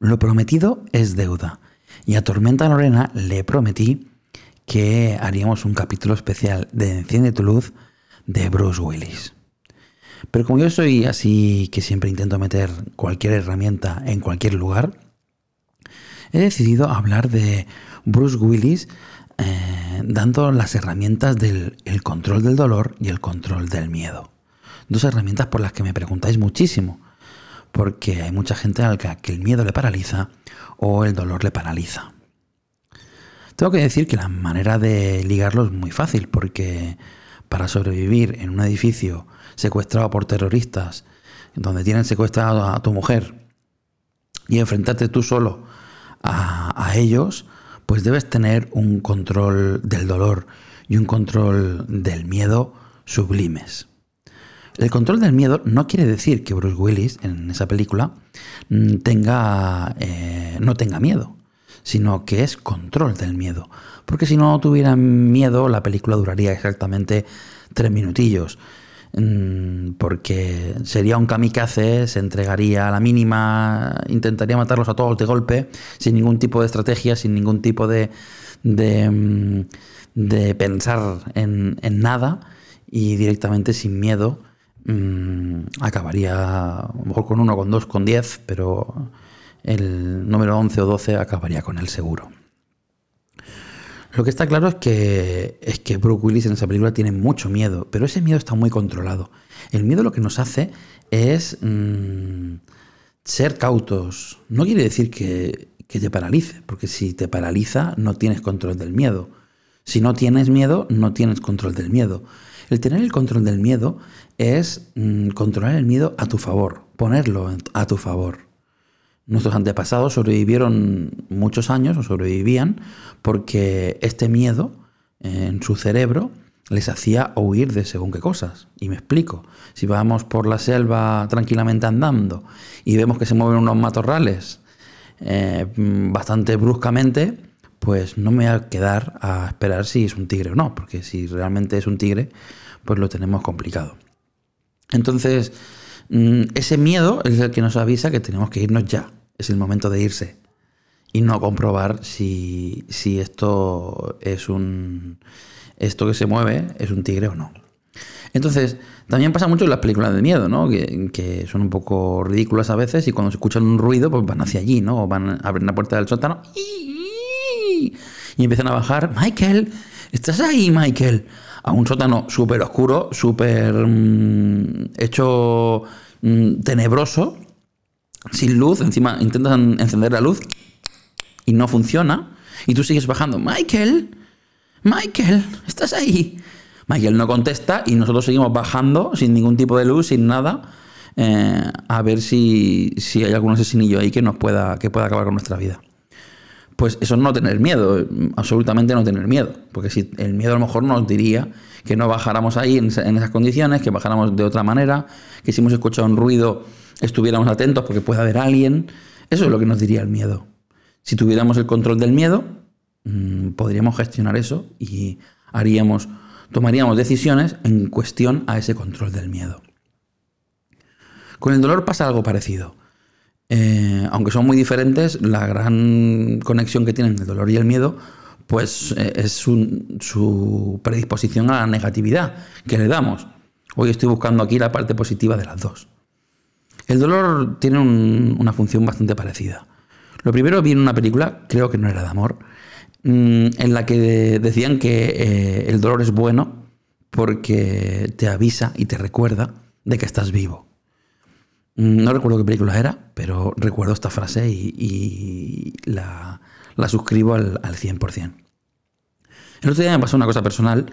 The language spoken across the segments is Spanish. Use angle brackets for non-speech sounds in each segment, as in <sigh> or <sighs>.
Lo prometido es deuda. Y a Tormenta Lorena le prometí que haríamos un capítulo especial de Enciende tu luz de Bruce Willis. Pero como yo soy así que siempre intento meter cualquier herramienta en cualquier lugar, he decidido hablar de Bruce Willis eh, dando las herramientas del control del dolor y el control del miedo. Dos herramientas por las que me preguntáis muchísimo, porque hay mucha gente a la que el miedo le paraliza o el dolor le paraliza. Tengo que decir que la manera de ligarlo es muy fácil, porque para sobrevivir en un edificio secuestrado por terroristas, donde tienen secuestrado a tu mujer, y enfrentarte tú solo a, ellos, pues debes tener un control del dolor y un control del miedo sublimes. El control del miedo no quiere decir que Bruce Willis en esa película mm, tenga, eh, no tenga miedo, sino que es control del miedo. Porque si no tuviera miedo, la película duraría exactamente tres minutillos. Mm, porque sería un kamikaze, se entregaría a la mínima, intentaría matarlos a todos de golpe, sin ningún tipo de estrategia, sin ningún tipo de, de, mm, pensar en, nada y directamente sin miedo mm, acabaría mejor con uno, con dos, con diez, pero el número 11 o 12 acabaría con el seguro. Lo que está claro es que, es que Brooke Willis en esa película tiene mucho miedo, pero ese miedo está muy controlado. El miedo lo que nos hace es mm, ser cautos. No quiere decir que, que te paralice, porque si te paraliza no tienes control del miedo. Si no tienes miedo, no tienes control del miedo. El tener el control del miedo es mm, controlar el miedo a tu favor, ponerlo a tu favor. Nuestros antepasados sobrevivieron muchos años o sobrevivían porque este miedo en su cerebro les hacía huir de según qué cosas. Y me explico. Si vamos por la selva tranquilamente andando y vemos que se mueven unos matorrales eh, bastante bruscamente, pues no me voy a quedar a esperar si es un tigre o no, porque si realmente es un tigre, pues lo tenemos complicado. Entonces, mm, ese miedo es el que nos avisa que tenemos que irnos ya es el momento de irse y no comprobar si, esto es un. Esto que se mueve es un tigre o no. Entonces, también pasa mucho en las películas de miedo, ¿no? Que, son un poco ridículas a veces y cuando se escuchan un ruido, pues van hacia allí, ¿no? O van a abrir la puerta del sótano y empiezan a bajar. Michael, ¿estás ahí, Michael? A un sótano súper oscuro, súper mm, hecho mm, tenebroso sin luz, encima intentas encender la luz y no funciona, y tú sigues bajando, Michael, Michael, ¿estás ahí? Michael no contesta y nosotros seguimos bajando sin ningún tipo de luz, sin nada, eh, a ver si, si, hay algún asesinillo ahí que nos pueda, que pueda acabar con nuestra vida. Pues eso es no tener miedo, absolutamente no tener miedo, porque si el miedo a lo mejor nos diría que no bajáramos ahí en, en esas condiciones, que bajáramos de otra manera, que si hemos escuchado un ruido estuviéramos atentos porque puede haber alguien. Eso es lo que nos diría el miedo. Si tuviéramos el control del miedo, mm, podríamos gestionar eso y haríamos, tomaríamos decisiones en cuestión a ese control del miedo. Con el dolor pasa algo parecido. Eh, aunque son muy diferentes, la gran conexión que tienen el dolor y el miedo, pues eh, es su predisposición a la negatividad que le damos. Hoy estoy buscando aquí la parte positiva de las dos. El dolor tiene una función bastante parecida. Lo primero vi en una película, creo que no era de amor, mm, en la que decían que eh, el dolor es bueno porque te avisa y te recuerda de que estás vivo. Mm, no recuerdo qué película era, pero recuerdo esta frase y, la, suscribo al, al 100%. El otro día me pasó una cosa personal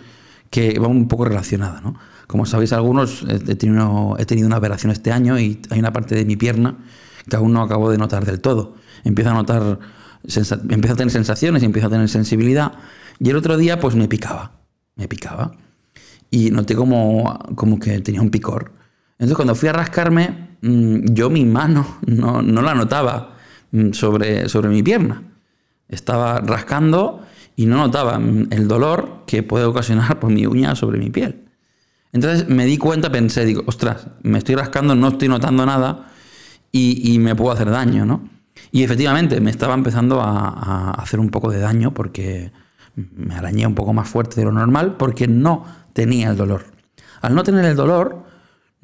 que va un poco relacionada, ¿no? Como sabéis algunos, he tenido, he tenido una operación este año y hay una parte de mi pierna que aún no acabo de notar del todo. Empiezo a notar, empiezo a tener sensaciones, empiezo a tener sensibilidad. Y el otro día pues me picaba, me picaba. Y noté como, como que tenía un picor. Entonces cuando fui a rascarme, mm, yo mi mano <laughs> no, no la notaba mm, sobre, sobre mi pierna. Estaba rascando y no notaba mm, el dolor que puede ocasionar <laughs> por mi uña sobre mi piel. Entonces me di cuenta, pensé, digo, ostras, me estoy rascando, no estoy notando nada y, me puedo hacer daño, ¿no? Y efectivamente me estaba empezando a, hacer un poco de daño porque me arañé un poco más fuerte de lo normal porque no tenía el dolor. Al no tener el dolor,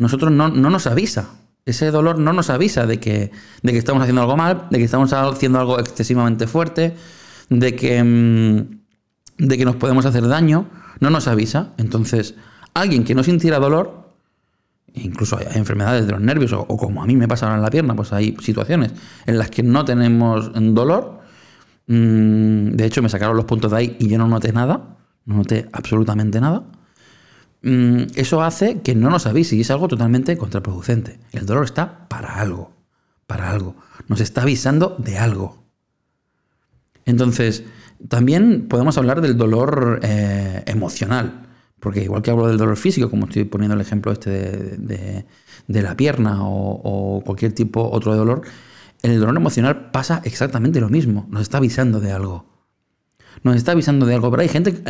nosotros no, nos avisa. Ese dolor no nos avisa de que, de que estamos haciendo algo mal, de que estamos haciendo algo excesivamente fuerte, de que, mm, nos podemos hacer daño. No nos avisa. Entonces, alguien que no sintiera dolor incluso hay enfermedades de los nervios, o, como a mí me pasa ahora en la pierna, pues hay situaciones en las que no tenemos dolor. Mm, de hecho, me sacaron los puntos de ahí y yo no noté nada, no noté absolutamente nada. Mm, eso hace que no nos avise y es algo totalmente contraproducente. El dolor está para algo, para algo. Nos está avisando de algo. Entonces, también podemos hablar del dolor eh, emocional. Porque igual que hablo del dolor físico, como estoy poniendo el ejemplo este de, la pierna o, cualquier tipo otro de dolor, en el dolor emocional pasa exactamente lo mismo. Nos está avisando de algo. Nos está avisando de algo. Pero hay gente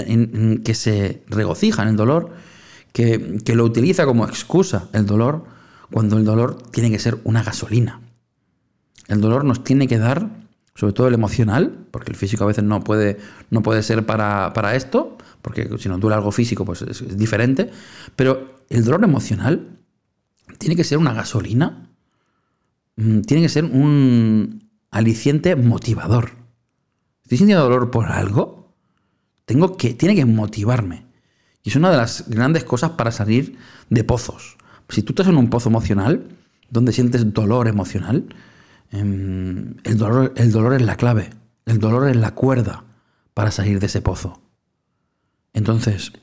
que se regocija en el dolor, que, lo utiliza como excusa el dolor, cuando el dolor tiene que ser una gasolina. El dolor nos tiene que dar, sobre todo el emocional, porque el físico a veces no puede, no puede ser para, para esto, porque si nos duele algo físico, pues es, diferente, pero el dolor emocional tiene que ser una gasolina, mm, tiene que ser un aliciente motivador. Estoy sintiendo dolor por algo, tengo que, tiene que motivarme. Y es una de las grandes cosas para salir de pozos. Si tú estás en un pozo emocional, donde sientes dolor emocional, em, el dolor, el dolor es la clave, el dolor es la cuerda para salir de ese pozo. Entonces,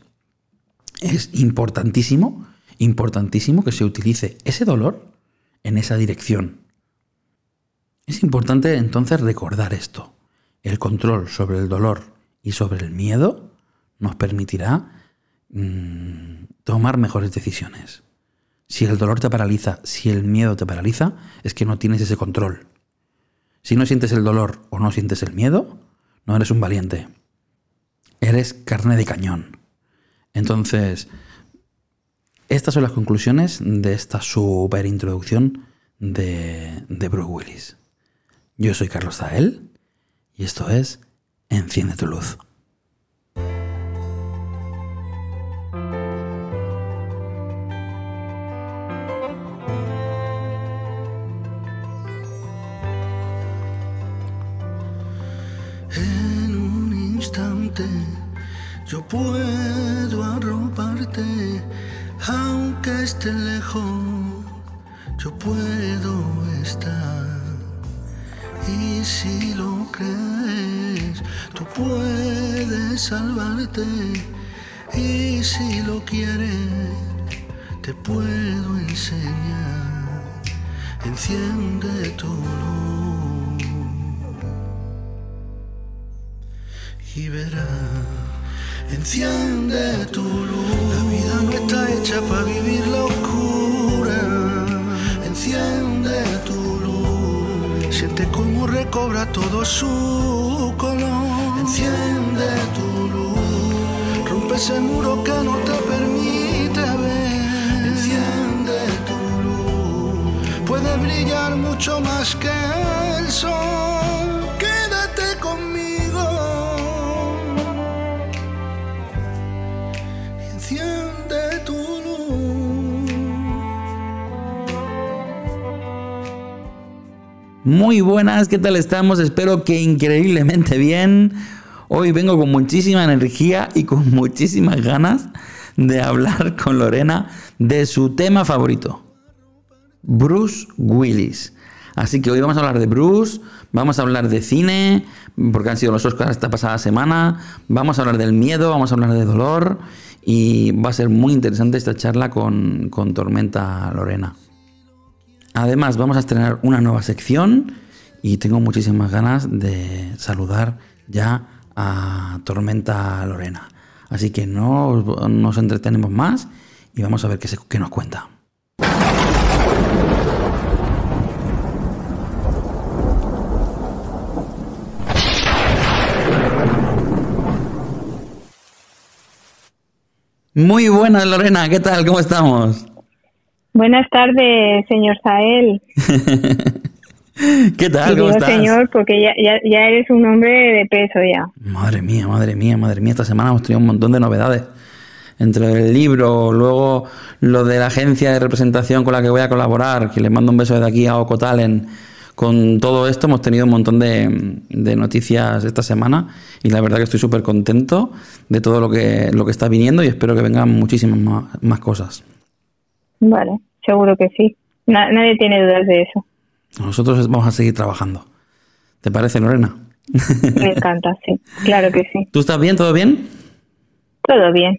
es importantísimo, importantísimo que se utilice ese dolor en esa dirección. Es importante entonces recordar esto. El control sobre el dolor y sobre el miedo nos permitirá mm, tomar mejores decisiones. Si el dolor te paraliza, si el miedo te paraliza, es que no tienes ese control. Si no sientes el dolor o no sientes el miedo, no eres un valiente eres carne de cañón. Entonces, estas son las conclusiones de esta super introducción de, de Bruce Willis. Yo soy Carlos Zael y esto es Enciende tu luz. ¿Qué tal estamos? Espero que increíblemente bien. Hoy vengo con muchísima energía y con <laughs> muchísimas ganas de hablar con Lorena de su tema favorito, Bruce Willis. Así que hoy vamos a hablar de Bruce, vamos a hablar de cine, porque han sido los Oscars esta pasada semana, vamos a hablar del miedo, vamos a hablar de dolor y va a ser muy interesante esta charla con, con Tormenta Lorena. Además, vamos a estrenar una nueva sección y tengo muchísimas ganas de saludar ya a Tormenta Lorena. Así que no nos entretenemos más y vamos a ver qué, qué nos cuenta. Muy buenas, Lorena, ¿qué tal? ¿Cómo estamos? Buenas tardes, señor Sael. <laughs> ¿Qué tal? ¿Cómo estás? señor porque ya, ya, ya eres un hombre de peso ya. Madre mía, madre mía, madre mía. Esta semana hemos tenido un montón de novedades. Entre el libro, luego lo de la agencia de representación con la que voy a colaborar, que le mando un beso desde aquí a Oco Talent. Con todo esto hemos tenido un montón de, de noticias esta semana y la verdad que estoy súper contento de todo lo que, lo que está viniendo y espero que vengan muchísimas más, más cosas. Vale, seguro que sí. Na- nadie tiene dudas de eso. Nosotros vamos a seguir trabajando. ¿Te parece, Lorena? Me encanta, sí. Claro que sí. ¿Tú estás bien? ¿Todo bien? Todo bien.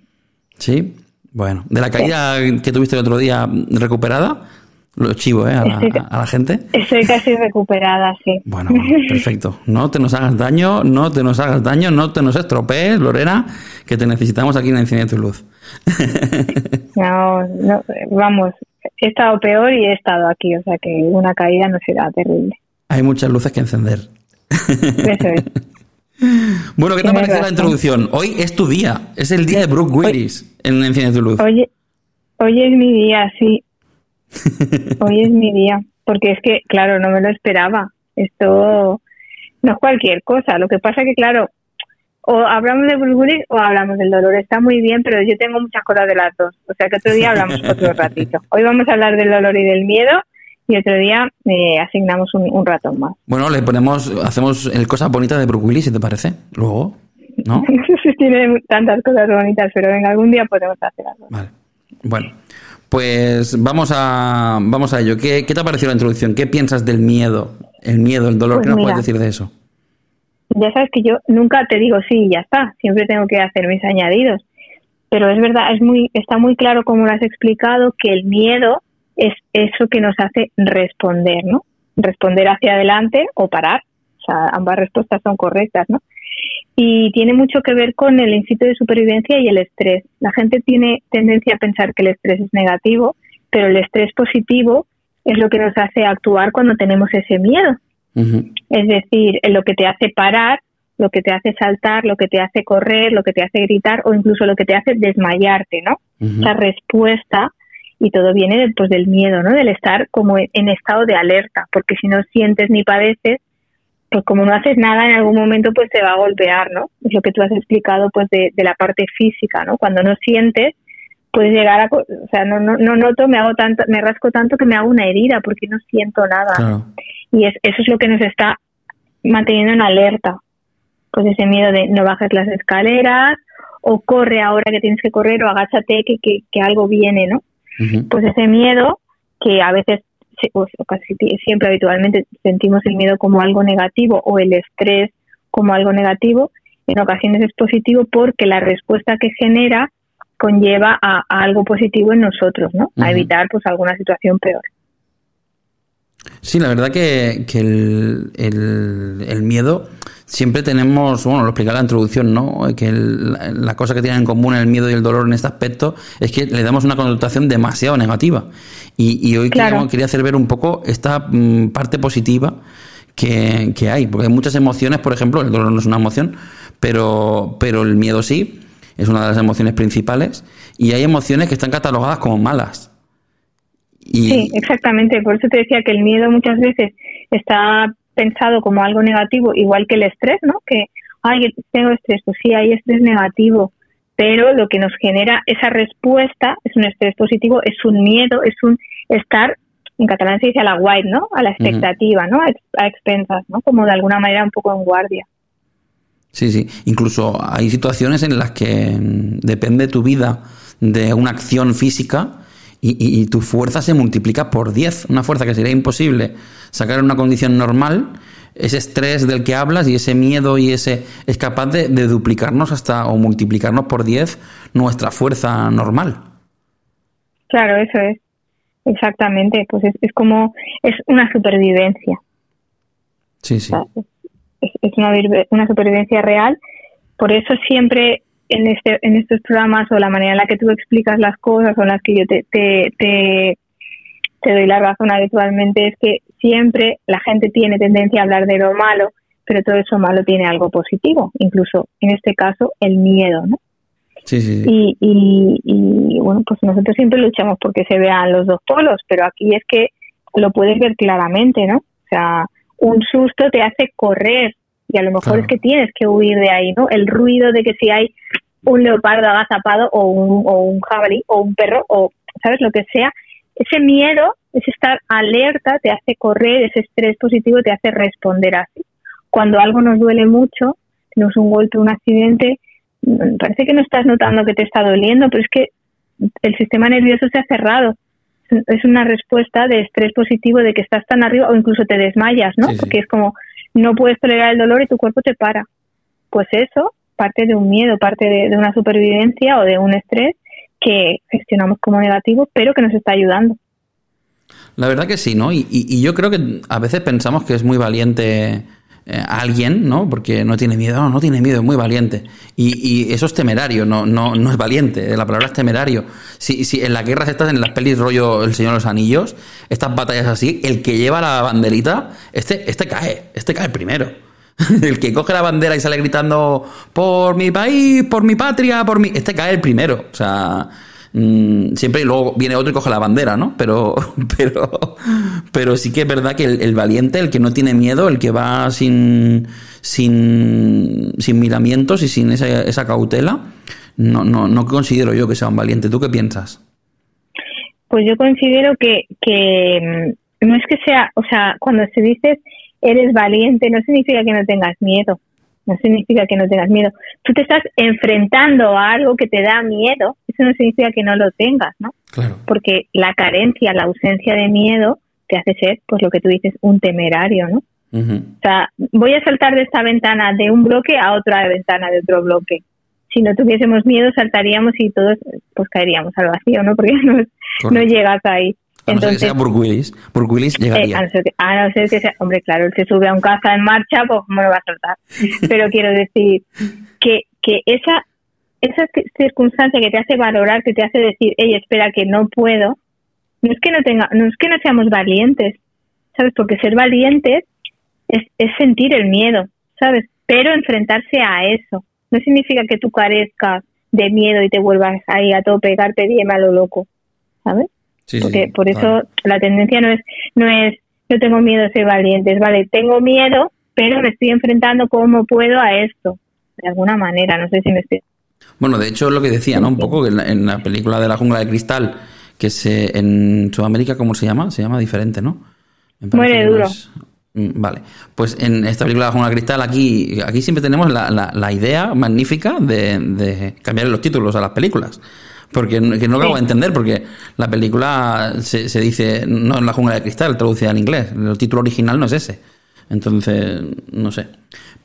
Sí. Bueno, de la caída que tuviste el otro día recuperada, lo chivo, ¿eh? A la, a gente. Estoy casi recuperada, sí. Bueno, bueno, perfecto. No te nos hagas daño, no te nos hagas daño, no te nos estropees, Lorena, que te necesitamos aquí en Enciende tu Luz. No, no, vamos, he estado peor y he estado aquí, o sea que una caída no será terrible. Hay muchas luces que encender. Eso es. <laughs> Bueno, ¿qué te ha parecido la introducción? Hoy es tu día, es el día de Brooke Willis en Enciende tu Luz. Oye, hoy es mi día, sí. <laughs> Hoy es mi día, porque es que, claro, no me lo esperaba. Esto no es cualquier cosa. Lo que pasa que, claro, o hablamos de Willis o hablamos del dolor. Está muy bien, pero yo tengo muchas cosas de las dos. O sea que otro día <laughs> hablamos otro ratito. Hoy vamos a hablar del dolor y del miedo y otro día eh, asignamos un, un rato más. Bueno, le ponemos, hacemos el cosa bonita de Brooke Willis, si te parece. Luego, ¿no? <laughs> Tiene tantas cosas bonitas, pero venga, algún día podemos hacer algo. Vale. Bueno, pues vamos a, vamos a ello. ¿Qué, qué te ha parecido la introducción? ¿Qué piensas del miedo? El miedo, el dolor. Pues ¿Qué nos mira. puedes decir de eso? Ya sabes que yo nunca te digo sí y ya está, siempre tengo que hacer mis añadidos. Pero es verdad, es muy, está muy claro como lo has explicado que el miedo es eso que nos hace responder, ¿no? Responder hacia adelante o parar. O sea, ambas respuestas son correctas, ¿no? Y tiene mucho que ver con el instinto de supervivencia y el estrés. La gente tiene tendencia a pensar que el estrés es negativo, pero el estrés positivo es lo que nos hace actuar cuando tenemos ese miedo. Es decir, lo que te hace parar, lo que te hace saltar, lo que te hace correr, lo que te hace gritar o incluso lo que te hace desmayarte, ¿no? Esa respuesta y todo viene pues, del miedo, ¿no? Del estar como en, en estado de alerta, porque si no sientes ni padeces, pues como no haces nada en algún momento pues te va a golpear, ¿no? Es lo que tú has explicado pues de, de la parte física, ¿no? Cuando no sientes puedes llegar a, o sea, no, no, no noto, me hago tanto, me rasco tanto que me hago una herida porque no siento nada Claro. y es, eso es lo que nos está manteniendo en alerta. Pues ese miedo de no bajes las escaleras o corre ahora que tienes que correr o agáchate que, que, que algo viene, ¿no? Pues ese miedo que a veces, se- o casi siempre habitualmente sentimos el miedo como algo negativo o el estrés como algo negativo, en ocasiones es positivo porque la respuesta que genera conlleva a, a algo positivo en nosotros, ¿no? A evitar pues alguna situación peor. Sí, la verdad que, que el, el- el miedo siempre tenemos, bueno, lo explicaba la introducción, ¿no? Que el- la, la cosa que tienen en común el miedo y el dolor en este aspecto es que le damos una connotación demasiado negativa. Y, y hoy Claro. quería, quería hacer ver un poco esta mm, parte positiva que, que hay, porque hay muchas emociones, por ejemplo, el dolor no es una emoción, pero, pero el miedo sí, es una de las emociones principales, y hay emociones que están catalogadas como malas. Y, Sí, exactamente. Por eso te decía que el miedo muchas veces está pensado como algo negativo, igual que el estrés, ¿no? Que, ay, tengo estrés, pues sí, hay estrés negativo, pero lo que nos genera esa respuesta es un estrés positivo, es un miedo, es un estar, en catalán se dice a la white, ¿no? A la expectativa, ¿no? A, a expensas, ¿no? Como de alguna manera un poco en guardia. Sí, sí. Incluso hay situaciones en las que mm, depende tu vida de una acción física y, y- y tu fuerza se multiplica por 10. Una fuerza que sería imposible sacar en una condición normal. Ese estrés del que hablas y ese miedo y ese es capaz de, de duplicarnos hasta o multiplicarnos por 10 nuestra fuerza normal. Claro, eso es. Exactamente. Pues es, es como, es una supervivencia. Sí, sí. Es, es una, una supervivencia real. Por eso siempre en, este, en estos programas o la manera en la que tú explicas las cosas o en las que yo te, te, te, te doy la razón habitualmente es que siempre la gente tiene tendencia a hablar de lo malo, pero todo eso malo tiene algo positivo, incluso en este caso el miedo, ¿no? Sí, sí, sí. Y, y, y, bueno, pues nosotros siempre luchamos porque se vean los dos polos, pero aquí es que lo puedes ver claramente, ¿no? O sea, un susto te hace correr y a lo mejor Claro. es que tienes que huir de ahí, ¿no? El ruido de que si hay un leopardo agazapado o un, o un jabalí o un perro o, ¿sabes? Lo que sea. Ese miedo, ese estar alerta te hace correr, ese estrés positivo te hace responder así. Cuando algo nos duele mucho, tenemos un golpe, un accidente, mm, parece que no estás notando que te está doliendo, pero es que el sistema nervioso se ha cerrado. Es una respuesta de estrés positivo de que estás tan arriba o incluso te desmayas, ¿no? Sí, sí. Porque es como no puedes tolerar el dolor y tu cuerpo te para. Pues eso parte de un miedo, parte de, de una supervivencia o de un estrés que gestionamos como negativo, pero que nos está ayudando. La verdad que sí, ¿no? Y, y- y yo creo que a veces pensamos que es muy valiente eh, alguien, ¿no? Porque no tiene miedo, no, no tiene miedo, es muy valiente. Y, y eso es temerario, no, no, no es valiente, la palabra es temerario. Si, si en las guerras estas, en las pelis rollo El Señor de los Anillos, estas batallas así, el que lleva la banderita, este, este cae, este cae primero. <laughs> El que coge la bandera y sale gritando por mi país, por mi patria, por mi... Este cae el primero. O sea, mm, siempre y luego viene otro y coge la bandera, ¿no? Pero, <laughs> pero, pero sí que es verdad que el, valiente, el que no tiene miedo, el que va sin, sin, sin miramientos y sin esa, esa cautela, no, no, no considero yo que sea un valiente. ¿Tú qué piensas? Pues yo considero que, que mm, no es que sea, o sea, cuando se dice eres valiente, no significa que no tengas miedo, no significa que no tengas miedo. Tú te estás enfrentando a algo que te da miedo, eso no significa que no lo tengas, ¿no? Claro. Porque la carencia, la ausencia de miedo te hace ser, pues lo que tú dices, un temerario, ¿no? Ujú. O sea, voy a saltar de esta ventana de un bloque a otra ventana de otro bloque. Si no tuviésemos miedo, saltaríamos y todos pues caeríamos al vacío, ¿no? <laughs> Porque no, llegas ahí. A no ser que Entonces, sea Burke Willis. Burke Willis eh, a, no ser que, a no ser que sea, hombre, claro, él se sube a un caza en marcha, pues cómo lo va a saltar. <laughs> Pero quiero decir que, que esa, esa ci- circunstancia que te hace valorar, que te hace decir, hey, espera, que no puedo, no es que no tenga, no es que no seamos valientes, ¿sabes? Porque ser valientes es, es sentir el miedo, ¿sabes? Pero enfrentarse a eso. No significa que tú carezcas de miedo y te vuelvas ahí a todo pegarte bien a lo loco, ¿sabes? Sí, porque sí, por eso la tendencia no es no es yo tengo miedo a ser valiente, es vale, tengo miedo, pero me estoy enfrentando como puedo a esto, de alguna manera, no sé si me estoy... Bueno, de hecho, es lo que decía, ¿no? Un poco que en la, en la película de la jungla de cristal, que se en Sudamérica, ¿cómo se llama? Se llama diferente, ¿no? Muere duro. es- Mm, Vale, pues en esta película de la jungla de cristal, aquí, aquí siempre tenemos la, la- la idea magnífica de, de cambiar los títulos a las películas. Porque no- que no acabo de entender, porque la película se, se dice, no en la jungla de cristal, traducida en inglés. El título original no es ese. Entonces, no sé.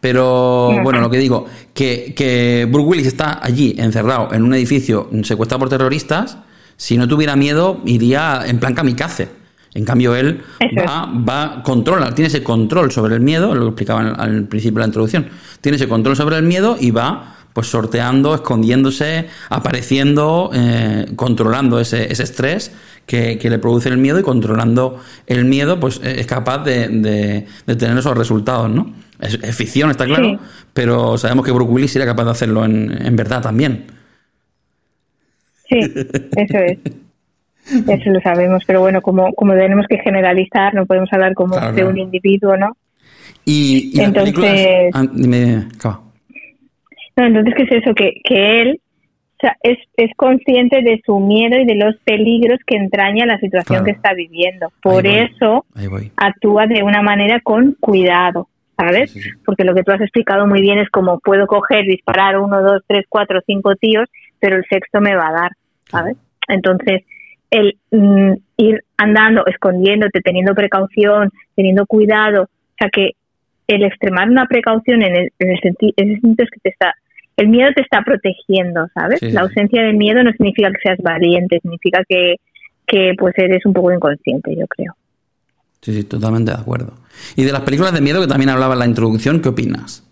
Pero bueno, lo que digo, que, que Bruce Willis está allí encerrado en un edificio secuestrado por terroristas, si no tuviera miedo iría en plan kamikaze. En cambio, él va, va, controla, tiene ese control sobre el miedo, lo explicaba al, al principio de la introducción, tiene ese control sobre el miedo y va pues sorteando, escondiéndose, apareciendo, eh, controlando ese, ese estrés que, que le produce el miedo y controlando el miedo, pues eh, es capaz de, de- de tener esos resultados, ¿no? Es, es ficción, está claro, Sí. pero sabemos que Bruce Willis sería capaz de hacerlo en, en verdad también. Sí, eso es. Eso lo sabemos, pero bueno, como, como tenemos que generalizar, no podemos hablar como Claro, de claro. un individuo, ¿no? Y, Entonces-. Ah, dime, dime. No, entonces, ¿qué es eso? Que, que él es, es consciente de su miedo y de los peligros que entraña la situación Claro. que está viviendo. Por Ahí eso actúa de una manera con cuidado, ¿sabes? Sí, sí, sí. Porque lo que tú has explicado muy bien es como puedo coger, disparar uno, dos, tres, cuatro, cinco tíos, pero el sexto me va a dar, ¿sabes? Entonces, el mm, ir andando, escondiéndote, teniendo precaución, teniendo cuidado, o sea que el extremar una precaución en el, en el senti- en ese sentido es que te está, el miedo te está protegiendo, ¿sabes? Sí, sí, La ausencia de miedo no significa que seas valiente, significa que, que pues eres un poco inconsciente, yo creo. Sí, sí, totalmente de acuerdo. Y de las películas de miedo que también hablaba en la introducción, ¿qué opinas?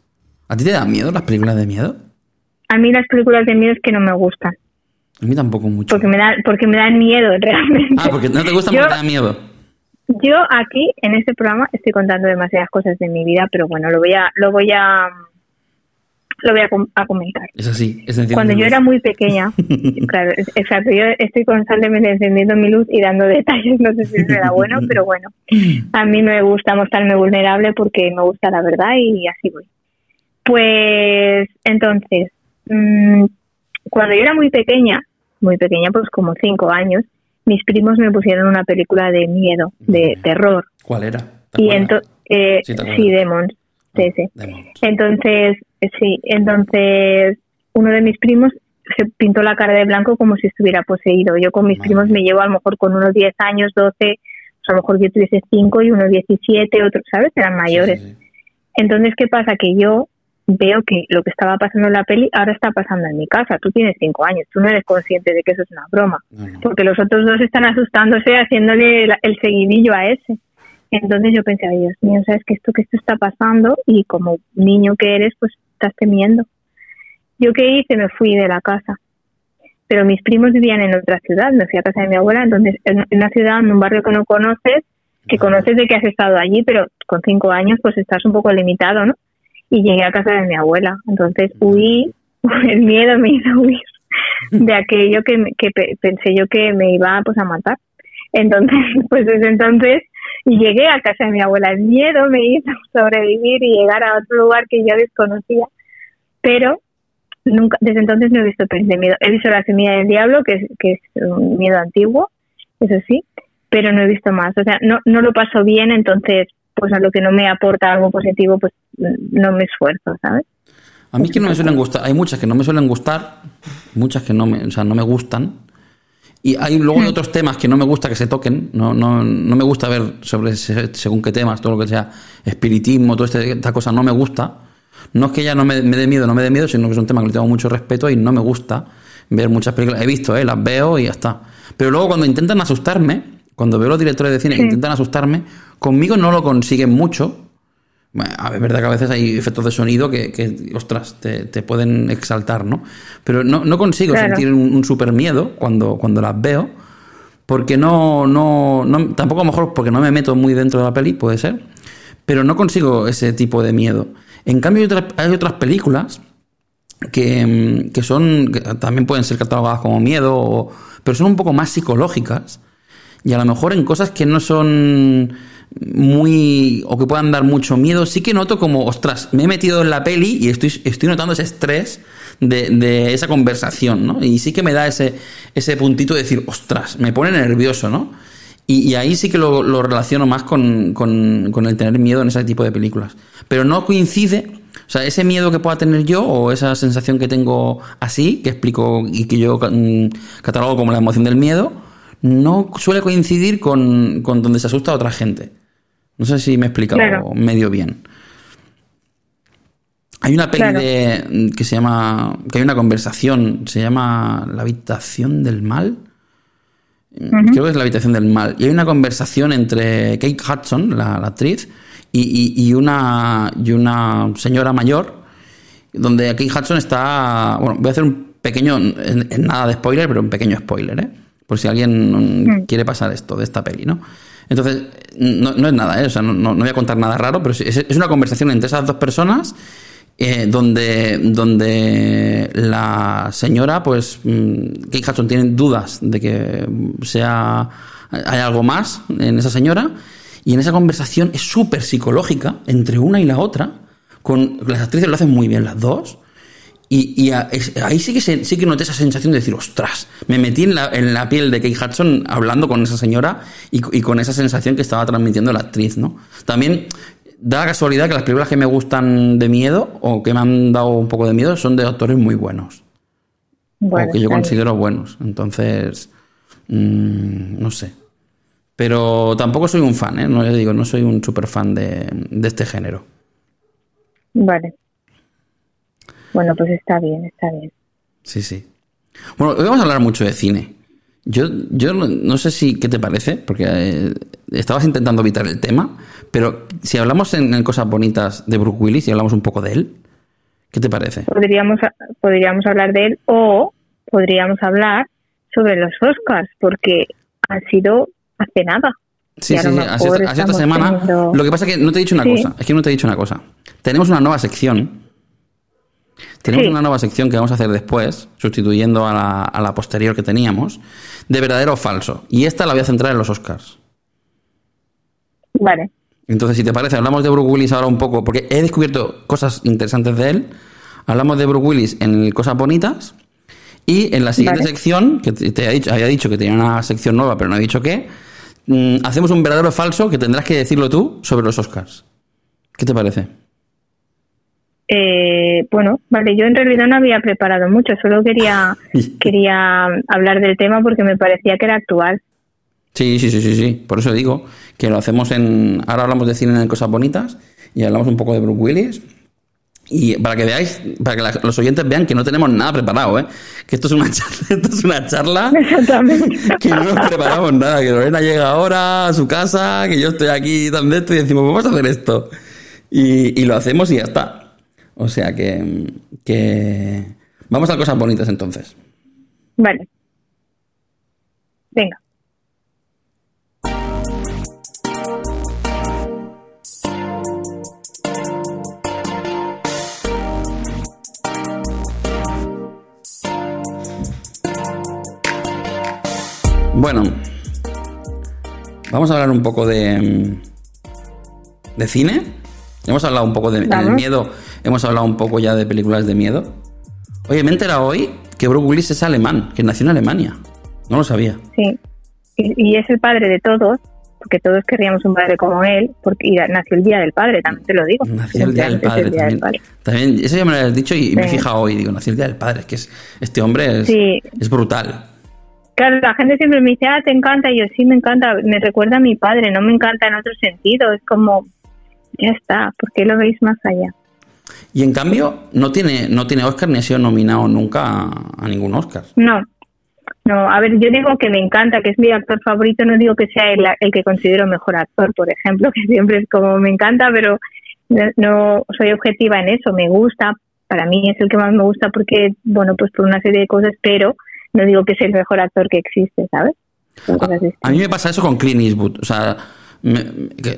¿A ti te dan miedo las películas de miedo? A mí las películas de miedo es que no me gustan. A mí tampoco mucho. porque me da porque me dan miedo <laughs> realmente Ah, porque no te gusta Yo- porque te da miedo. yo aquí en este programa estoy contando demasiadas cosas de mi vida pero bueno lo voy a lo voy a lo voy a, com- a comentar. Es así, es Cuando yo era muy pequeña, <laughs> claro, exacto, yo estoy constantemente encendiendo mi luz y dando <laughs> detalles, no sé si será bueno, <laughs> pero bueno, a mí me gusta mostrarme vulnerable porque me gusta la verdad y así voy. Pues entonces, mm, cuando yo era muy pequeña, muy pequeña, pues como cinco años, mis primos me pusieron una película de miedo, de terror. ¿Cuál era? ¿Te Y entonces, eh, Sí, te acuerdas. sí, Demons, sí, sí. Demons. Entonces, sí, entonces uno de mis primos se pintó la cara de blanco como si estuviera poseído. Yo con mis Madre primos me llevo a lo mejor con unos 10 años, 12, pues a lo mejor yo tuviese 5 y uno 17, otros, ¿sabes? Eran mayores. Sí, sí, sí. Entonces, ¿qué pasa? Que yo veo que lo que estaba pasando en la peli ahora está pasando en mi casa. Tú tienes 5 años, tú no eres consciente de que eso es una broma No, no. porque los otros dos están asustándose haciéndole la- el seguidillo a ese. Entonces yo pensé, Dios mío, sabes que esto que esto está pasando y como niño que eres, pues estás temiendo. Yo qué hice, me fui de la casa. Pero mis primos vivían en otra ciudad, me fui a casa de mi abuela, entonces en una ciudad, en un barrio que no conoces, que conoces de que has estado allí, pero con cinco años pues estás un poco limitado, ¿no? Y llegué a casa de mi abuela, entonces huí, <laughs> el miedo me hizo huir de aquello que, me- que pe- pensé yo que me iba pues a matar. Entonces, <laughs> pues desde entonces llegué a casa de mi abuela. El miedo me hizo <laughs> sobrevivir y llegar a otro lugar que yo desconocía. Pero nunca, desde entonces no he visto pelis de miedo. He visto La semilla del diablo, que es, que es un miedo antiguo, eso sí, pero no he visto más. O sea, no, no lo paso bien, entonces, pues a lo que no me aporta algo positivo, pues no me esfuerzo, ¿sabes? A mí que no me suelen gustar, hay muchas que no me suelen gustar, muchas que no me, o sea, no me gustan. Y hay luego Hmm. hay otros temas que no me gusta que se toquen, no, no, no me gusta ver sobre ese- según qué temas, todo lo que sea espiritismo, toda este- esta cosa no me gusta. No es que ya no me, me dé miedo, no me dé miedo, sino que es un tema que le tengo mucho respeto y no me gusta ver muchas películas. He visto, eh, las veo y ya está. Pero luego cuando intentan asustarme, cuando veo los directores de cine que intentan asustarme, conmigo no lo consiguen mucho. A ver, verdad que a veces hay efectos de sonido que, que, ostras, te, te pueden exaltar, ¿no? Pero no, no consigo Claro. sentir un, un super miedo cuando, cuando las veo, porque no, no, no, tampoco a lo mejor porque no me meto muy dentro de la peli, puede ser, pero no consigo ese tipo de miedo. En cambio, hay otras, hay otras películas que, que son, que también pueden ser catalogadas como miedo, o- pero son un poco más psicológicas y a lo mejor en cosas que no son muy o que puedan dar mucho miedo, sí que noto como, ostras, me he metido en la peli y estoy, estoy notando ese estrés de, de esa conversación, ¿no? Y sí que me da ese, ese puntito de decir, ostras, me pone nervioso, ¿no? Y, ahí sí que lo, lo relaciono más con, con, con el tener miedo en ese tipo de películas. Pero no coincide, o sea, ese miedo que pueda tener yo o esa sensación que tengo así, que explico y que yo mm, catalogo como la emoción del miedo, no suele coincidir con, con donde se asusta otra gente. No sé si me he explicado Claro. medio bien. Hay una peli Claro. de, que se llama, que hay una conversación, se llama La habitación del mal. Creo que es La habitación del mal. Y hay una conversación entre Kate Hudson, la, la actriz, y, y- y una, y una señora mayor, donde Kate Hudson está... Bueno, voy a hacer un pequeño, en, en nada de spoiler, pero un pequeño spoiler, ¿eh? Por si alguien mm, quiere pasar esto, de esta peli, ¿no? Entonces, no, es nada, ¿eh? O sea, no, voy a contar nada raro, pero es una conversación entre esas dos personas eh, donde, donde la señora, pues, mm, Kate Hudson tiene dudas de que sea hay algo más en esa señora y en esa conversación es súper psicológica entre una y la otra, con las actrices lo hacen muy bien las dos. Y, y a- es- ahí sí que, se- sí que noté esa sensación de decir, ostras, me metí en la, en la piel de Kate Hudson hablando con esa señora y, y con esa sensación que estaba transmitiendo la actriz, ¿no? También da la casualidad que las películas que me gustan de miedo o que me han dado un poco de miedo son de actores muy buenos. Bueno, o que yo considero buenos. Entonces, mm, no sé. Pero tampoco soy un fan, ¿eh? No le digo, no soy un super fan de, de este género. Vale. Bueno, pues está bien, está bien. Sí, sí. Bueno, hoy vamos a hablar mucho de cine. Yo, yo no, sé si qué te parece, porque eh, estabas intentando evitar el tema, pero si hablamos en, en cosas bonitas de Brooke Willis y hablamos un poco de él, ¿qué te parece? Podríamos, podríamos hablar de él o podríamos hablar sobre los Oscars, porque han sido hace nada. Sí, sí, sí, así esta, semana. teniendo- Lo que pasa es que no te he dicho una Sí. cosa, es que no te he dicho una cosa. Tenemos una nueva sección. Tenemos Sí. una nueva sección que vamos a hacer después, sustituyendo a la, a la posterior que teníamos, de verdadero o falso. Y esta la voy a centrar en los Oscars. Vale. Entonces, si te parece, hablamos de Bruce Willis ahora un poco, porque he descubierto cosas interesantes de él. Hablamos de Bruce Willis en Cosas Bonitas. Y en la siguiente Vale. sección, que te, te había, dicho, había dicho que tenía una sección nueva, pero no he dicho qué, mm, hacemos un verdadero o falso que tendrás que decirlo tú sobre los Oscars. ¿Qué te parece? Eh, bueno, vale, yo en realidad no había preparado mucho, solo quería, <laughs> quería hablar del tema porque me parecía que era actual. Sí, sí, sí, sí, sí. Por eso digo que lo hacemos en. Ahora hablamos de cine en Cosas Bonitas y hablamos un poco de Bruce Willis. Y para que veáis, para que la- los oyentes vean que no tenemos nada preparado, ¿eh? Que esto es una <laughs> charla, esto es una charla <laughs> que no nos preparamos nada, que Lorena llega ahora a su casa, que yo estoy aquí tan de esto y decimos, vamos a hacer esto. Y, y lo hacemos y ya está. O sea que, que... Vamos a cosas bonitas entonces. Vale. Venga. Bueno, vamos a hablar un poco de, de cine. Hemos hablado un poco de, del Vamos. miedo, hemos hablado un poco ya de películas de miedo. Oye, me he enterado hoy que Bruce Willis es alemán, que nació en Alemania. No lo sabía. Sí. Y, y es el padre de todos, porque todos querríamos un padre como él, porque y nació el Día del Padre, también te lo digo. Nació el Día del Padre Día del también. También, eso ya me lo has dicho y me he fijado hoy. Digo, nació el Día del Padre. Es que es, este hombre es, Sí. es brutal. Claro, la gente siempre me dice, ah, te encanta, y yo sí me encanta, me recuerda a mi padre, no me encanta en otro sentido, es como, ya está, ¿por qué lo veis más allá? Y en cambio, no tiene, no tiene Oscar ni ha sido nominado nunca a, a ningún Oscar. No, no, a ver, yo digo que me encanta, que es mi actor favorito, no digo que sea el, el que considero mejor actor, por ejemplo, <laughs> que siempre es como me encanta, pero no, no soy objetiva en eso, me gusta, para mí es el que más me gusta porque, bueno, pues por una serie de cosas, pero no digo que es el mejor actor que existe, ¿sabes? A, a mí me pasa eso con Clint Eastwood. O sea, me,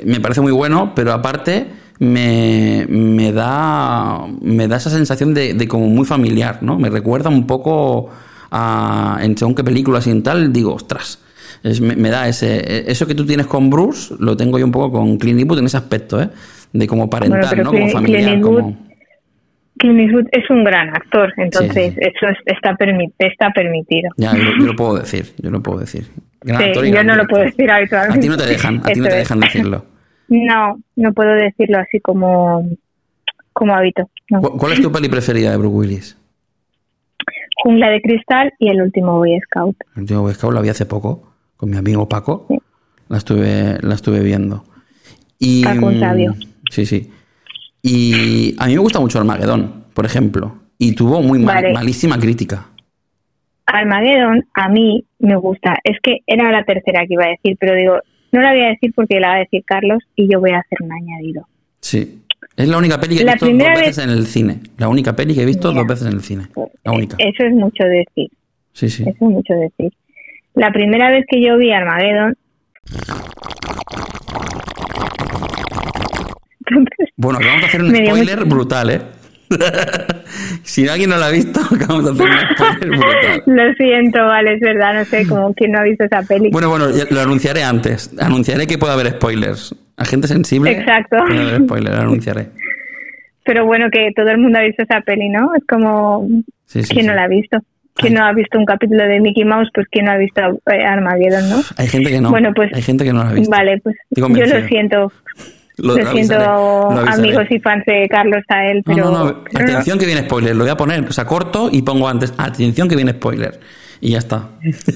me parece muy bueno, pero aparte me, me da me da esa sensación de, de como muy familiar, ¿no? Me recuerda un poco a en según qué películas y en tal, digo, ostras. es- me, me da ese eso que tú tienes con Bruce, lo tengo yo un poco con Clint Eastwood en ese aspecto, ¿eh? De como parental, Bueno, ¿no? Como familiar, Clint Eastwood como... Clint Eastwood es un gran actor, entonces sí. eso es- está, permi- está permitido. Ya, yo, yo lo puedo decir, yo lo puedo decir. Gran Sí, actor y yo gran no lo puedo decir habitualmente. A ti no te dejan, a ti no te dejan decirlo. <laughs> No, no puedo decirlo así como, como no. ¿Cu- ¿Cuál es tu peli preferida de Bruce Willis? Jungla de cristal y el último Boy Scout. El último Boy Scout la vi hace poco con mi amigo Paco. Sí. La estuve, la estuve viendo. Y, Paco, un sabio. mm, Sí, sí. Y a mí me gusta mucho Armagedón, por ejemplo. Y tuvo muy mal- Vale. malísima crítica. Armageddon a mí me gusta. Es que era la tercera que iba a decir, pero digo, no la voy a decir porque la va a decir Carlos y yo voy a hacer un añadido. Sí. Es la única peli que he La visto dos veces en el cine. La única peli que he visto dos veces en el cine. La única. Eso es mucho decir. Sí, sí. Eso es mucho decir. La primera vez que yo vi Armageddon. Bueno, acabamos de hacer un <laughs> spoiler brutal, ¿eh? <laughs> si alguien no la ha visto, <laughs> acabamos de hacer un spoiler lo siento, vale, es verdad, no sé, como quien no ha visto esa peli. Bueno, bueno, lo anunciaré antes. Anunciaré que puede haber spoilers. A gente sensible. Exacto. Puede haber spoilers, lo anunciaré. Pero bueno, que todo el mundo ha visto esa peli, ¿no? Es como, Sí, sí, ¿quién sí. no la ha visto? ¿Quién no ha visto un capítulo de Mickey Mouse? Pues ¿quién no ha visto eh, Armageddon, no? Hay gente que no. Bueno, pues- Hay gente que no la ha visto. Vale, pues yo lo siento, Lo, lo siento lo amigos y fans de Carlos a él, pero... no, no. no. Atención que viene spoiler. Lo voy a poner. O sea, corto y pongo antes. Atención que viene spoiler. Y ya está.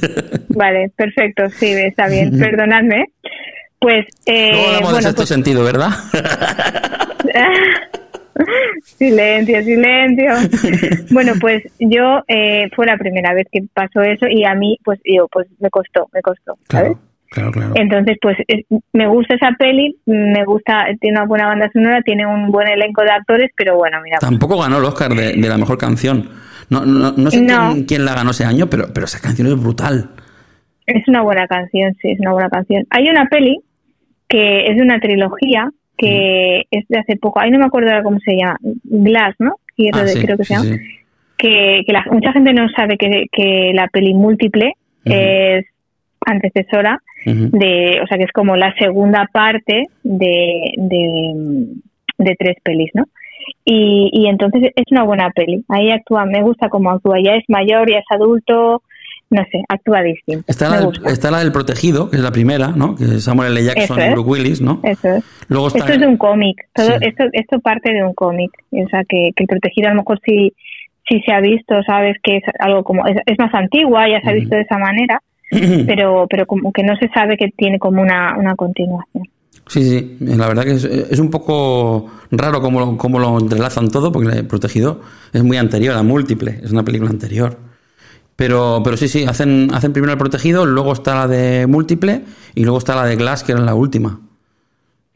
<laughs> Vale, perfecto, sí, está bien, <laughs> perdonadme. Pues, eh, Luego hablamos de bueno, sexto pues, sentido, ¿verdad? <laughs> silencio, silencio. bueno, pues yo eh, fue la primera vez que pasó eso y a mí, pues yo, pues me costó, me costó, ¿sabes? claro, claro, claro. Entonces, pues es- me gusta esa peli, me gusta, tiene una buena banda sonora, tiene un buen elenco de actores, pero bueno, mira, Tampoco ganó el Oscar de, de la mejor canción. No, no, no sé No. Quién, quién la ganó ese año, pero, pero esa canción es brutal. es una buena canción, sí, es una buena canción. Hay una peli que es de una trilogía que es de hace poco, ahí no me acuerdo ahora cómo se llama, Glass, ¿no? Ah, de, sí, creo que sí, se llama, sí. que, que la- mucha gente no sabe que, que la peli múltiple es antecesora Ujú. de, o sea que es como la segunda parte de, de, de tres pelis, ¿no? Y, y entonces es una buena peli. Ahí actúa, me gusta cómo actúa. Ya es mayor, ya es adulto, no sé, actúa distinto. Está la, del, está la del protegido, que es la primera, ¿no? Que es Samuel L. Jackson Eso y es. Brooke Willis, ¿no? Eso es. Luego está Esto es de un cómic. Todo Sí. esto, esto parte de un cómic. O sea, que, que el protegido a lo mejor sí, sí se ha visto, sabes que es algo como, es, es más antigua, ya se ha visto de esa manera, pero, <clears throat> pero como que no se sabe que tiene como una, una continuación. Sí, sí, la verdad que es, es un poco raro cómo lo, cómo lo entrelazan todo, porque el protegido es muy anterior a múltiple, es una película anterior. Pero, pero sí, sí, hacen, hacen primero el protegido, luego está la de múltiple y luego está la de Glass, que era la última.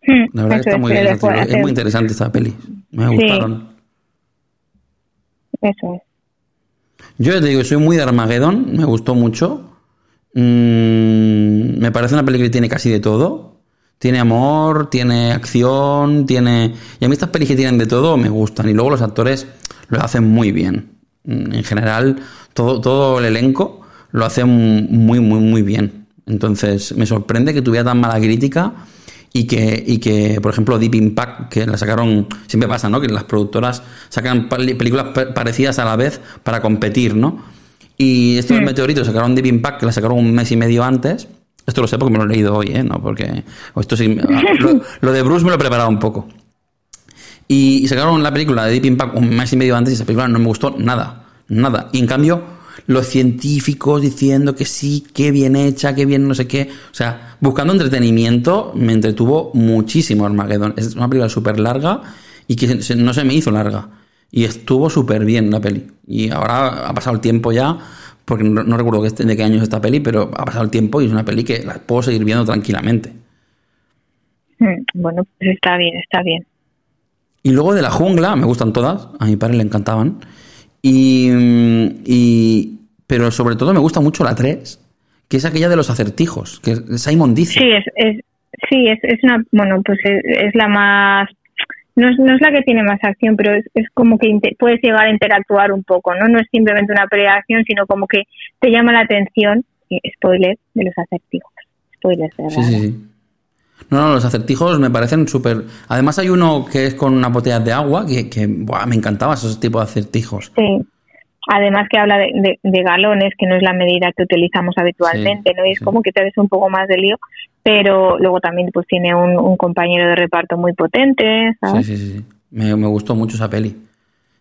Hmm, La verdad que está es, muy bien, es hacer- muy interesante esta peli. Me Sí. gustaron. Eso es. Yo te digo, soy muy de Armageddon, me gustó mucho. Mm, me parece una película que tiene casi de todo. Tiene amor, tiene acción, tiene... Y a mí estas pelis que tienen de todo me gustan. Y luego los actores lo hacen muy bien. Mm, En general, todo, todo el elenco lo hace muy, muy, muy bien. Entonces, me sorprende que tuviera tan mala crítica y que, y que, por ejemplo, Deep Impact, que la sacaron, siempre pasa, ¿no? Que las productoras sacan películas pa- parecidas a la vez para competir, ¿no? Y estos Hmm. meteoritos sacaron Deep Impact, que la sacaron un mes y medio antes. Esto lo sé porque me lo he leído hoy, ¿eh? No, porque esto sí, lo, lo de Bruce me lo he preparado un poco. Y, y sacaron la película de Deep Impact un mes y medio antes y esa película no me gustó nada, nada. Y en cambio, los científicos diciendo que sí, que bien hecha, que bien no sé qué. O sea, buscando entretenimiento, me entretuvo muchísimo Armageddon. Es una película súper larga y que no se me hizo larga. Y estuvo súper bien la peli. Y ahora ha pasado el tiempo ya, porque no, no recuerdo este- de qué año es esta peli, pero ha pasado el tiempo y es una peli que la puedo seguir viendo tranquilamente. Hmm, Bueno, pues está bien, está bien. Y luego de la jungla, me gustan todas, a mi padre le encantaban. Y, y- pero sobre todo me gusta mucho la 3, que es aquella de los acertijos, que Simon dice. Sí, es, es, sí, es, es una, bueno, pues es, es la más, no es, no es la que tiene más acción, pero es, es como que puedes llegar a interactuar un poco, ¿no? No es simplemente una pelea de acción, sino como que te llama la atención, spoiler, de los acertijos. Spoilers, de Sí, sí, sí. No, no, los acertijos me parecen súper... Además hay uno que es con una botella de agua, que, que buah, me encantaba esos tipos de acertijos. Sí. Además que habla de, de- de galones, que no es la medida que utilizamos habitualmente, Sí, ¿no? Y es sí. como que te ves un poco más de lío, pero luego también pues tiene un, un compañero de reparto muy potente, ¿sabes? sí, sí. sí. Me, me gustó mucho esa peli.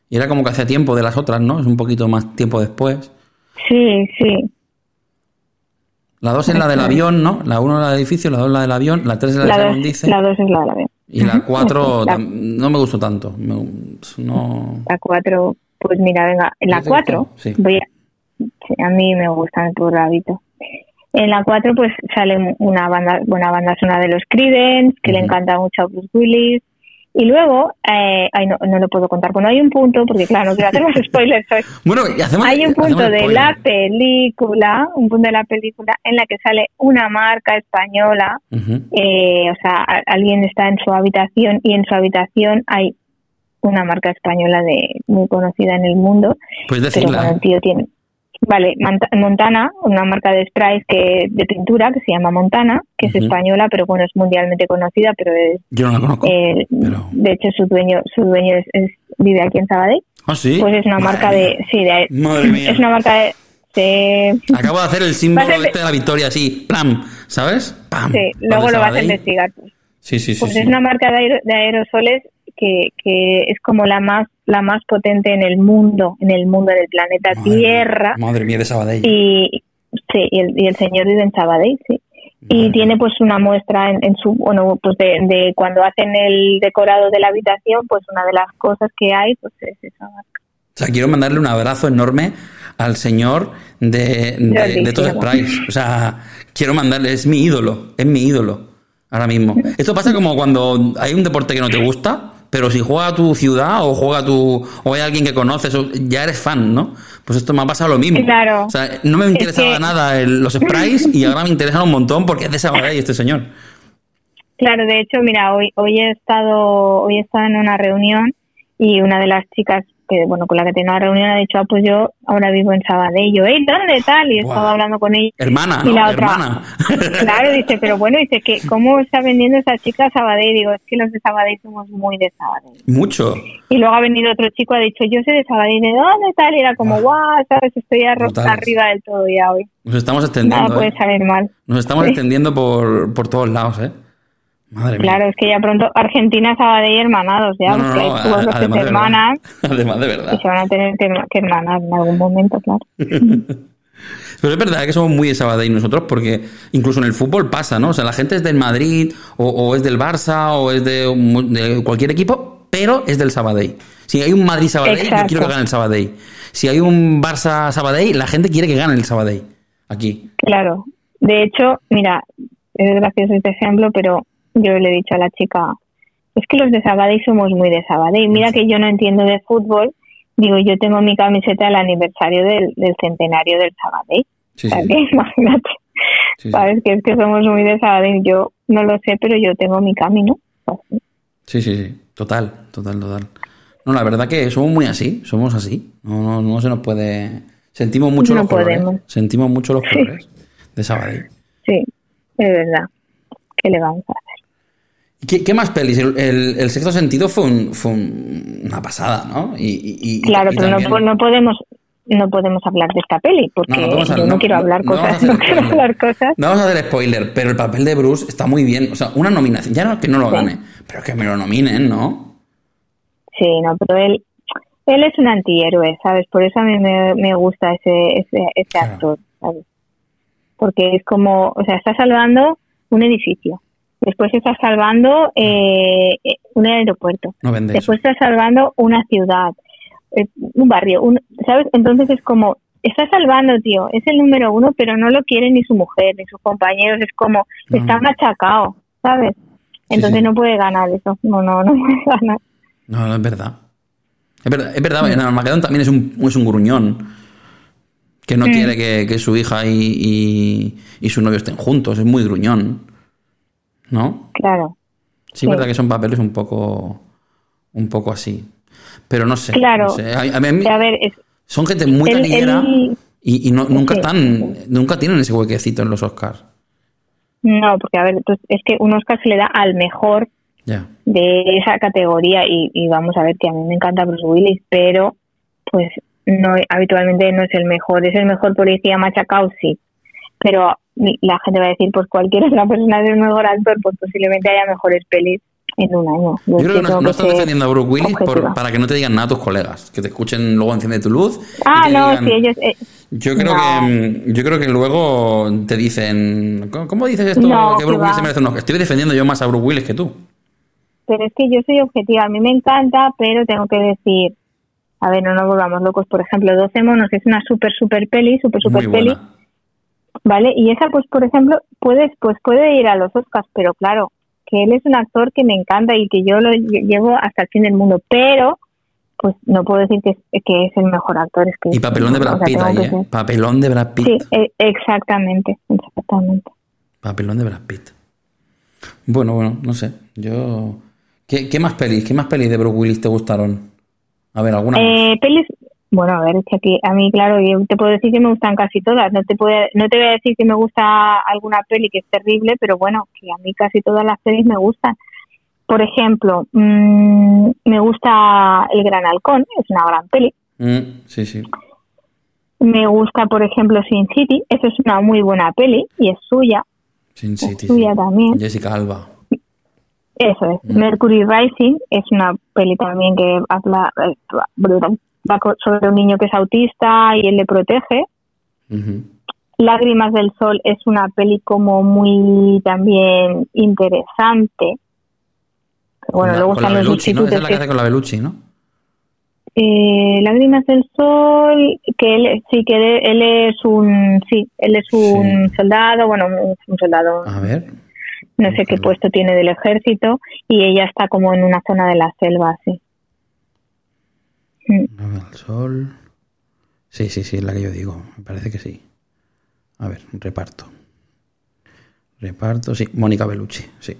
Y era como que hacía tiempo de las otras, ¿no? Es un poquito más tiempo después. Sí, sí. La 2 es la del avión, ¿no? La 1 es la del edificio, la 2 es la del avión, la 3 es la de La dos, dice. la dos es la de la B. Y la 4 <laughs> La- no me gustó tanto. No... La 4, pues mira, venga, en la ¿Ya te 4 gustó? Sí. voy a, a mí me gusta el puro hábito. En la 4 pues sale una banda, buena banda sonora de los Creedence, que le encanta mucho a Bruce Willis. Y luego, eh, ay, no, no lo puedo contar, bueno, hay un punto, porque claro, no quiero hacer los <laughs> spoilers hoy. Bueno, y hacemos, Hay un punto de la película, un punto de la película en la que sale una marca española eh, o sea, alguien está en su habitación y en su habitación hay una marca española de muy conocida en el mundo, pero decirla. bueno, tío tiene Vale, Montana, una marca de sprays que de pintura que se llama Montana, que es española, pero bueno, es mundialmente conocida, pero es, Yo no la conozco. eh, pero- de hecho su dueño su dueño es, es- vive aquí en Sabadell, ¿Ah, sí? pues es una Madre marca mía. de sí, de Madre mía. es una marca de sí, Acabo de hacer el símbolo este de la victoria así, ¡plam! ¿Sabes? ¡Pam! sí, luego lo vas a investigar. Sí, sí, sí. Pues sí. es una marca de aerosoles que, que es como la más la más potente en el mundo, en el mundo del planeta Madre. Tierra. Madre mía de Sabadell. Y sí, y el, y el señor vive en Sabadell, sí. Y tiene pues una muestra en, en su, bueno, pues de, de cuando hacen el decorado de la habitación, pues una de las cosas que hay, pues es esa marca. O sea, quiero mandarle un abrazo enorme al señor de, de, de Todos Sprites. O sea, quiero mandarle, es mi ídolo, es mi ídolo, ahora mismo. Esto pasa como cuando hay un deporte que no te gusta, pero si juega tu ciudad o juega tu, o hay alguien que conoces, o- ya eres fan, ¿no? Pues esto me ha pasado lo mismo. Claro. O sea, no me interesaba que- nada el- los <laughs> Sprites y ahora me interesan un montón porque es de Sabadell este señor. Claro, de hecho, mira, hoy hoy he estado hoy he estado en una reunión y una de las chicas que bueno, con la que tenía una reunión, ha dicho, ah, pues yo ahora vivo en Sabadell. Yo, ¿eh? ¿Dónde tal? Y he estado hablando con ella. Hermana, Y ¿no? la otra, Hermana. <laughs> Claro, dice, pero bueno, dice que ¿cómo está vendiendo esa chica Sabadell? Digo, es que los de Sabadell somos muy de Sabadell. Mucho. Y luego ha venido otro chico, ha dicho, yo soy de Sabadell, ¿de dónde tal? Y era como, Ah. guau, sabes, estoy arriba del todo ya hoy. Nos estamos Nada extendiendo. puede ¿eh? salir mal. Nos estamos Sí. extendiendo por, por todos lados, ¿eh? Madre mía. Claro, es que ya pronto Argentina, Sabadell hermanados, ya, No, porque hay que además se de hermanan verdad. <laughs> Además de verdad. y se van a tener que, que hermanar en algún momento, claro. <laughs> Pero es verdad que somos muy de Sabadell nosotros porque incluso en el fútbol pasa, ¿no? O sea, la gente es del Madrid o, o es del Barça o es de, un- de cualquier equipo, pero es del Sabadell. Si hay un Madrid-Sabadell, yo Exacto. quiero que gane el Sabadell. Si hay un Barça-Sabadell, la gente quiere que gane el Sabadell. Aquí. Claro. De hecho, mira, es gracioso este ejemplo, pero yo le he dicho a la chica, es que los de Sabadell somos muy de Sabadell. Mira que yo no entiendo de fútbol. Digo, yo tengo mi camiseta del aniversario del, del centenario del Sabadell. Sí, sí. <laughs> imagínate, Sí. ¿sabes? Que es que somos muy de Sabadell. Yo no lo sé, pero yo tengo mi camino. Así. Sí, sí, sí. Total, total, total. No, la verdad que somos muy así, somos así. No, no, no se nos puede. Sentimos mucho No los colores. podemos. Sentimos mucho los colores de Sabadell. Sí, es verdad. ¿Qué le vamos a hacer? ¿Y ¿Qué, qué más pelis? El, el- el sexto sentido fue, un- fue un- una pasada, ¿no? Y, Claro, y pero no, también- po- no podemos no podemos hablar de esta peli porque No, yo no, quiero hablar cosas, no quiero <laughs> hablar cosas. No vamos a hacer spoiler, pero el papel de Bruce está muy bien. O sea, una nominación. Ya no que no lo Sí. gane, pero que me lo nominen, ¿no? Sí, no, pero él él es un antihéroe, ¿sabes? Por eso a mí me, me gusta ese ese, ese Claro. actor, ¿sabes? Porque es como, o sea, está salvando un edificio. Después está salvando eh, eh, un aeropuerto. No Después está salvando una ciudad, eh, un barrio, un, ¿sabes? Entonces es como, está salvando, tío, es el número uno, pero no lo quiere ni su mujer, ni sus compañeros, es como, No, está machacado, ¿sabes? Entonces sí. no puede ganar eso, no, no, no <laughs> puede ganar. No, no es verdad. Es verdad, es verdad. En también es un, es un gruñón. Que no Mm. quiere que, que su hija y, y, y su novio estén juntos. Es muy gruñón. ¿No? Claro, Sí, verdad que son papeles un poco. Un poco así. Pero no sé. Claro. no sé. A, a mí- a ver, es, son gente muy taquillera y, y no- nunca Sí. están. Nunca tienen ese huequecito en los Oscars. no, porque a ver, pues, es que un Oscar se le da al mejor de esa categoría y, y vamos a ver que a mí me encanta Bruce Willis, pero pues no habitualmente no es el mejor, es el mejor policía machacado, sí, pero la gente va a decir pues cualquier otra persona es el mejor actor, pues posiblemente haya mejores pelis en un año. Yo creo que no, no estás defendiendo a Brooke Willis por- para que no te digan nada tus colegas. Que te escuchen luego enciende tu luz. Ah, no, digan- sí, ellos... eh, Yo creo No. que mm, yo creo que luego te dicen ¿cómo, cómo dices esto No, que que Bruce Willis se merece un Oscar? Estoy defendiendo yo más a Bruce Willis que tú. pero es que yo soy objetiva, a mí me encanta, pero tengo que decir, a ver, no nos volvamos locos, por ejemplo, 12 monos es una súper, súper peli, súper, Muy súper peli, buena. ¿Vale? Y esa, pues, por ejemplo, puedes, pues puede ir a los Oscars, pero claro, que él es un actor que me encanta y que yo lo lle- llevo hasta el fin del mundo, pero pues no puedo decir que es, que es el mejor actor. Es que Y papelón de Brad Pitt ahí, ¿eh? Papelón de Brad Pitt. Sí, e- exactamente, exactamente. Papelón de Brad Pitt. Bueno, bueno, no sé. Yo ¿Qué, qué más pelis? ¿Qué más pelis de Bruce Willis te gustaron? A ver, alguna? Eh, pelis, bueno, a ver, es que aquí, a mí, claro, yo te puedo decir que me gustan casi todas. No te, puede, no te voy a decir que me gusta alguna peli que es terrible, pero bueno, que a mí casi todas las pelis me gustan. Por ejemplo, mmm, me gusta El Gran Halcón, es una gran peli. Mm, sí, sí. Me gusta, por ejemplo, Sin City, eso es una muy buena peli y es suya. Sin City. suya sí. también. Jessica Alba. Eso es. Mm. Mercury Rising es una peli también que habla eh, va sobre un niño que es autista y él le protege. Lágrimas del Sol es una peli como muy también interesante. Bueno, la- luego con la están los Bellucci, ¿no? Esa es la que hace con la Bellucci, ¿no? Eh, Lágrimas del Sol, que él, sí, que él, es un, sí, él es un Sí. soldado, bueno, un, soldado, A ver. no sé qué puesto tiene del ejército, y ella está como en una zona de la selva, sí. Al sol. Sí, sí, sí, es la que yo digo. Me parece que sí. A ver, reparto. Reparto, sí. Mónica Bellucci, sí.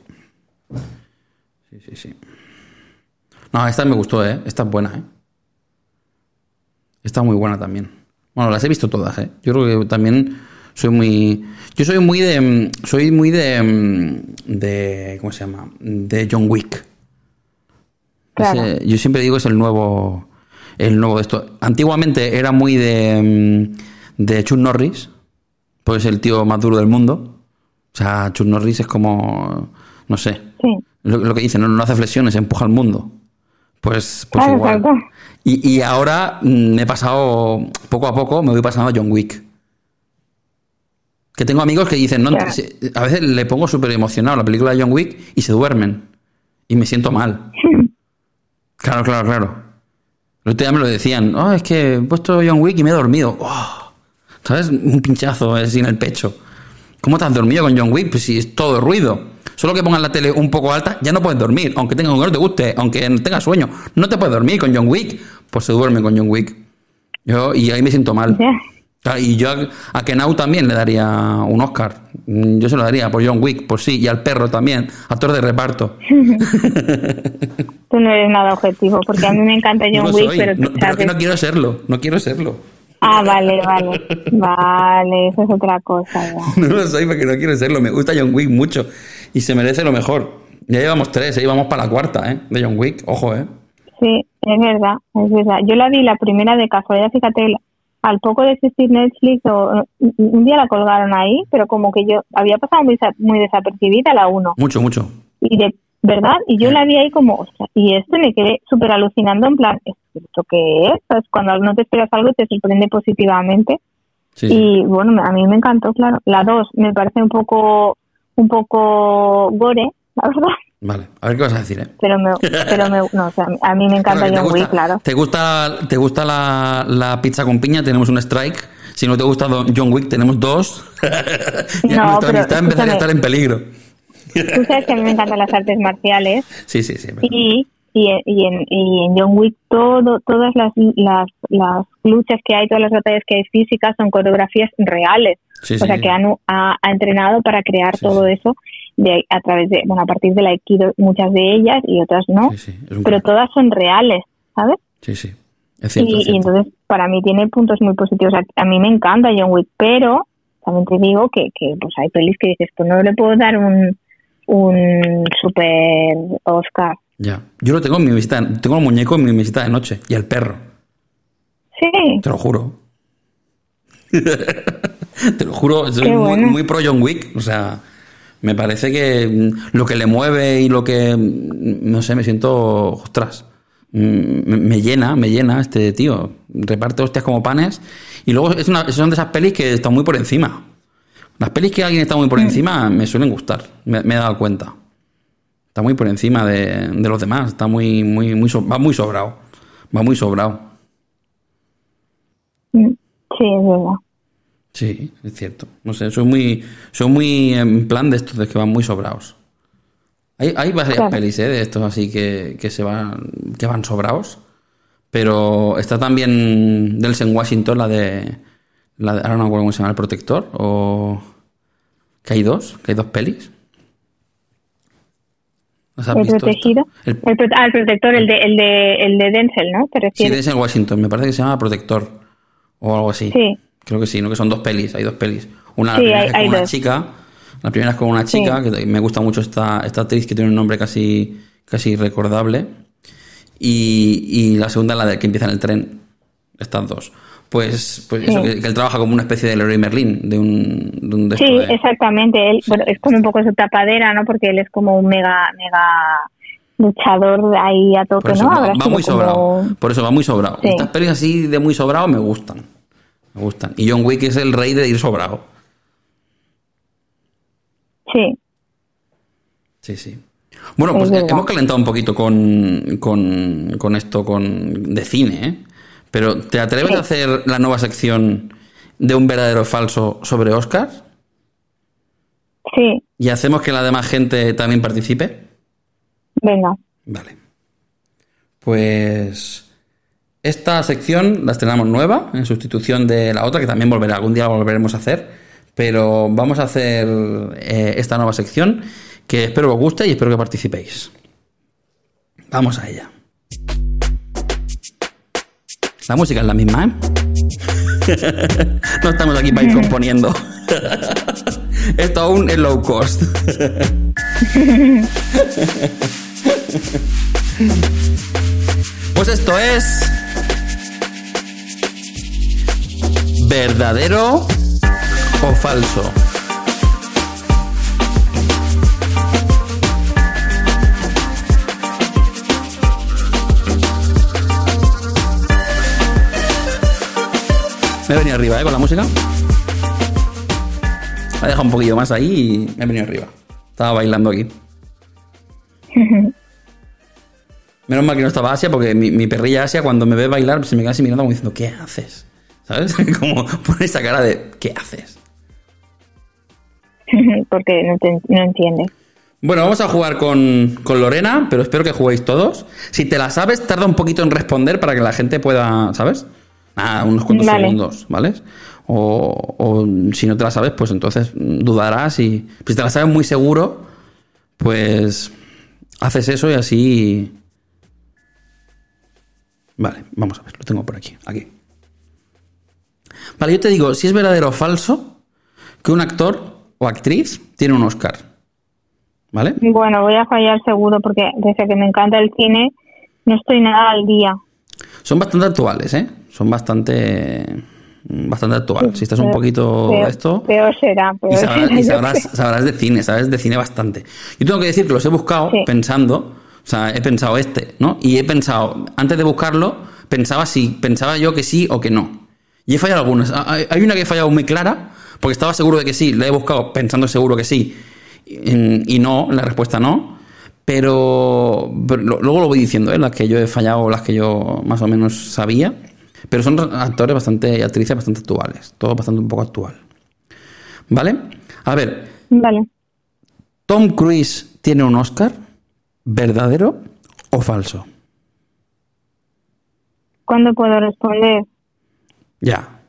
Sí, sí, sí. No, esta me gustó, ¿eh? Esta es buena, ¿eh? Está muy buena también. Bueno, las he visto todas, ¿eh? Yo creo que también soy muy... Yo soy muy de... Soy muy de... de ¿Cómo se llama? De John Wick. Claro. Ese- yo siempre digo es el nuevo... El nuevo de esto. Antiguamente era muy de... mm, De Chuck Norris. Pues el tío más duro del mundo. O sea, Chuck Norris es como... No sé. Sí. Lo, lo que dice, no, no hace flexiones, empuja al mundo. Pues, pues Claro, igual. Y, y ahora mm, me he pasado, poco a poco, me voy pasando a John Wick. Que tengo amigos que dicen, no, Claro. se- a veces le pongo súper emocionado la película de John Wick y se duermen. Y me siento mal. <laughs> Claro, claro, claro. El otro día me lo decían, oh, es que he puesto John Wick y me he dormido. Oh, ¿Sabes? Un pinchazo así en el pecho. ¿Cómo te has dormido con John Wick? Pues si es todo ruido. Solo que pongas la tele un poco alta, ya no puedes dormir. Aunque tenga aunque no te guste, aunque tengas sueño. No te puedes dormir con John Wick. Pues se duerme con John Wick. Yo, y ahí me siento mal. Y yo a, Kenau también le daría un Oscar. Mm, Yo se lo daría por John Wick, por sí. Y al perro también. Actor de reparto. <laughs> Tú no eres nada objetivo, porque a mí me encanta <laughs> No John lo Wick, soy. pero, No, pero que no quiero serlo. No quiero serlo. Ah, vale, vale. Vale, eso es otra cosa. ya. <laughs> No lo soy porque no quiero serlo. Me gusta John Wick mucho. Y se merece lo mejor. Ya llevamos tres, ¿eh? vamos para la cuarta, ¿eh? De John Wick. Ojo, ¿eh? Sí, es verdad, es verdad. Yo la vi la primera de casualidad, fíjate, al poco de existir Netflix, o, un día la colgaron ahí, pero como que yo había pasado muy, sa- muy desapercibida la uno. Mucho, mucho. Y de verdad, y yo la vi ahí como, ostras, y esto me quedé súper alucinando en plan, ¿esto qué es? Cuando no te esperas algo te sorprende positivamente. Sí. Y bueno, a mí me encantó, claro. La dos me parece un poco, un poco gore, la verdad. Vale, a ver qué vas a decir, ¿eh? Pero me, pero me, no, o sea, a mí me encanta Claro, John Wick, claro. ¿Te gusta, te gusta la, la pizza con piña? Tenemos un strike. Si no te gusta John Wick, tenemos dos. <laughs> Ya No, pero amistad empezaría a estar en peligro. Tú sabes que a mí me encantan las artes marciales Sí, sí, sí. y, y, y, en, y en John Wick todo, todas las, las, las luchas que hay, todas las batallas que hay físicas son coreografías reales. Sí, o sí, sea, sí. que han, ha, ha entrenado para crear todo eso de, a través de, bueno, a partir de la Aikido, muchas de ellas y otras no, Sí, sí, pero todas son reales, ¿sabes? Sí, sí. Es cierto, y, es y cierto. entonces para mí tiene puntos muy positivos. A, a mí me encanta John Wick, pero también te digo que, que pues hay pelis que dices, pues no le puedo dar un, un super Oscar. Ya. Yo lo tengo en mi visita. Tengo el muñeco en mi visita de noche. Y el perro. Sí, Te lo juro. <laughs> Te lo juro. Soy muy pro John Wick. O sea, me parece que mm, lo que le mueve y lo que. mm, No sé, me siento. Ostras. Mm, Me, me llena, me llena este tío. Reparte hostias como panes. Y luego es una, son de esas pelis que están muy por encima. Las pelis que alguien está muy por encima me suelen gustar. Me, me he dado cuenta. Está muy por encima de, de los demás. Está muy, muy, muy, so- va muy sobrado. Va muy sobrado. Sí, es verdad. Sí, es cierto. No sé, soy muy, soy muy en plan de estos de que van muy sobrados. Hay, hay varias Claro. pelis ¿eh? de estos así que, que se van, que van sobrados. Pero está también Delsen Washington, la de, la de- ahora no me acuerdo cómo se llama, El Protector, o que hay dos, que hay dos pelis. ¿Las has El protegido. El- ah, el protector, el de, el, de, el de Denzel, ¿no? ¿Te Sí? Denzel Washington, me parece que se llama Protector o algo así. Sí. Creo que sí, ¿no? Que son dos pelis, hay dos pelis. Una la primera hay- es con una dos. chica, la primera es con una chica, que me gusta mucho esta, esta actriz que tiene un nombre casi, casi recordable. Y, y la segunda la de que empieza en el tren. Estas dos. Pues, pues eso, que, que él trabaja como una especie de Leroy Merlin, de un, de un Sí, de- exactamente. Él, bueno, es como un poco su tapadera, ¿no? Porque él es como un mega, mega luchador ahí a eso, ¿no? va, va muy como- sobrado. Por eso va muy sobrado. Sí. Estas pelis así de muy sobrado me gustan. Me gustan. Y John Wick es el rey de ir sobrado. Sí, Sí, sí. Bueno, Es pues verdad. hemos calentado un poquito con, con, con esto con, de cine, ¿eh? Pero ¿te atreves Sí. a hacer la nueva sección de un verdadero falso sobre Oscar? sí, ¿Y hacemos que la demás gente también participe? venga. Vale. Pues esta sección la estrenamos nueva, en sustitución de la otra, que también volverá, algún día la volveremos a hacer. Pero vamos a hacer eh, esta nueva sección que espero que os guste y espero que participéis. Vamos a ella. La música es la misma, ¿eh? <laughs> no estamos aquí para ir componiendo. <laughs> Esto aún es low cost. <laughs> pues esto es... ¿Verdadero o falso? Me he venido arriba, ¿eh? Con la música. Me ha dejado un poquillo más ahí y me he venido arriba. Estaba bailando aquí. <laughs> Menos mal que no estaba Asia, porque mi, mi perrilla Asia, cuando me ve bailar, se me queda así mirando como diciendo, ¿qué haces? ¿Sabes? <laughs> como pone esa cara de, ¿qué haces? <laughs> Porque no, te- no entiende. Bueno, vamos a jugar con, con Lorena, pero espero que juguéis todos. Si te la sabes, tarda un poquito en responder para que la gente pueda, ¿sabes? Nada, unos cuantos Vale. segundos, ¿vale? O, o si no te la sabes, pues entonces dudarás y si te la sabes muy seguro, pues haces eso y así... Vale, vamos a ver, lo tengo por aquí, aquí. Vale, yo te digo, si es verdadero o falso que un actor o actriz tiene un Oscar. ¿Vale? Bueno, voy a fallar seguro porque desde que me encanta el cine no estoy nada al día. Son bastante actuales, ¿eh? Son bastante. Bastante actuales. Si estás un poquito peor- esto. Peor será. Peor Y sabrás, será, y yo sabrás, creo. sabrás de cine, sabes de cine bastante. Yo tengo que decir que los he buscado Sí. pensando, o sea, he pensado este, ¿no? Y he pensado, antes de buscarlo, pensaba si, pensaba yo que sí o que no. Y he fallado algunas. Ah, Hay una que he fallado muy clara, porque estaba seguro de que sí, la he buscado pensando seguro que sí, y, y no, la respuesta no. Pero, luego lo voy diciendo, ¿eh? las que yo he fallado, las que yo más o menos sabía. Pero son actores bastante y actrices bastante actuales, todo bastante un poco actual. ¿Vale? A ver, Vale. ¿Tom Cruise tiene un Oscar? ¿Verdadero o falso? ¿Cuándo puedo responder? Ya.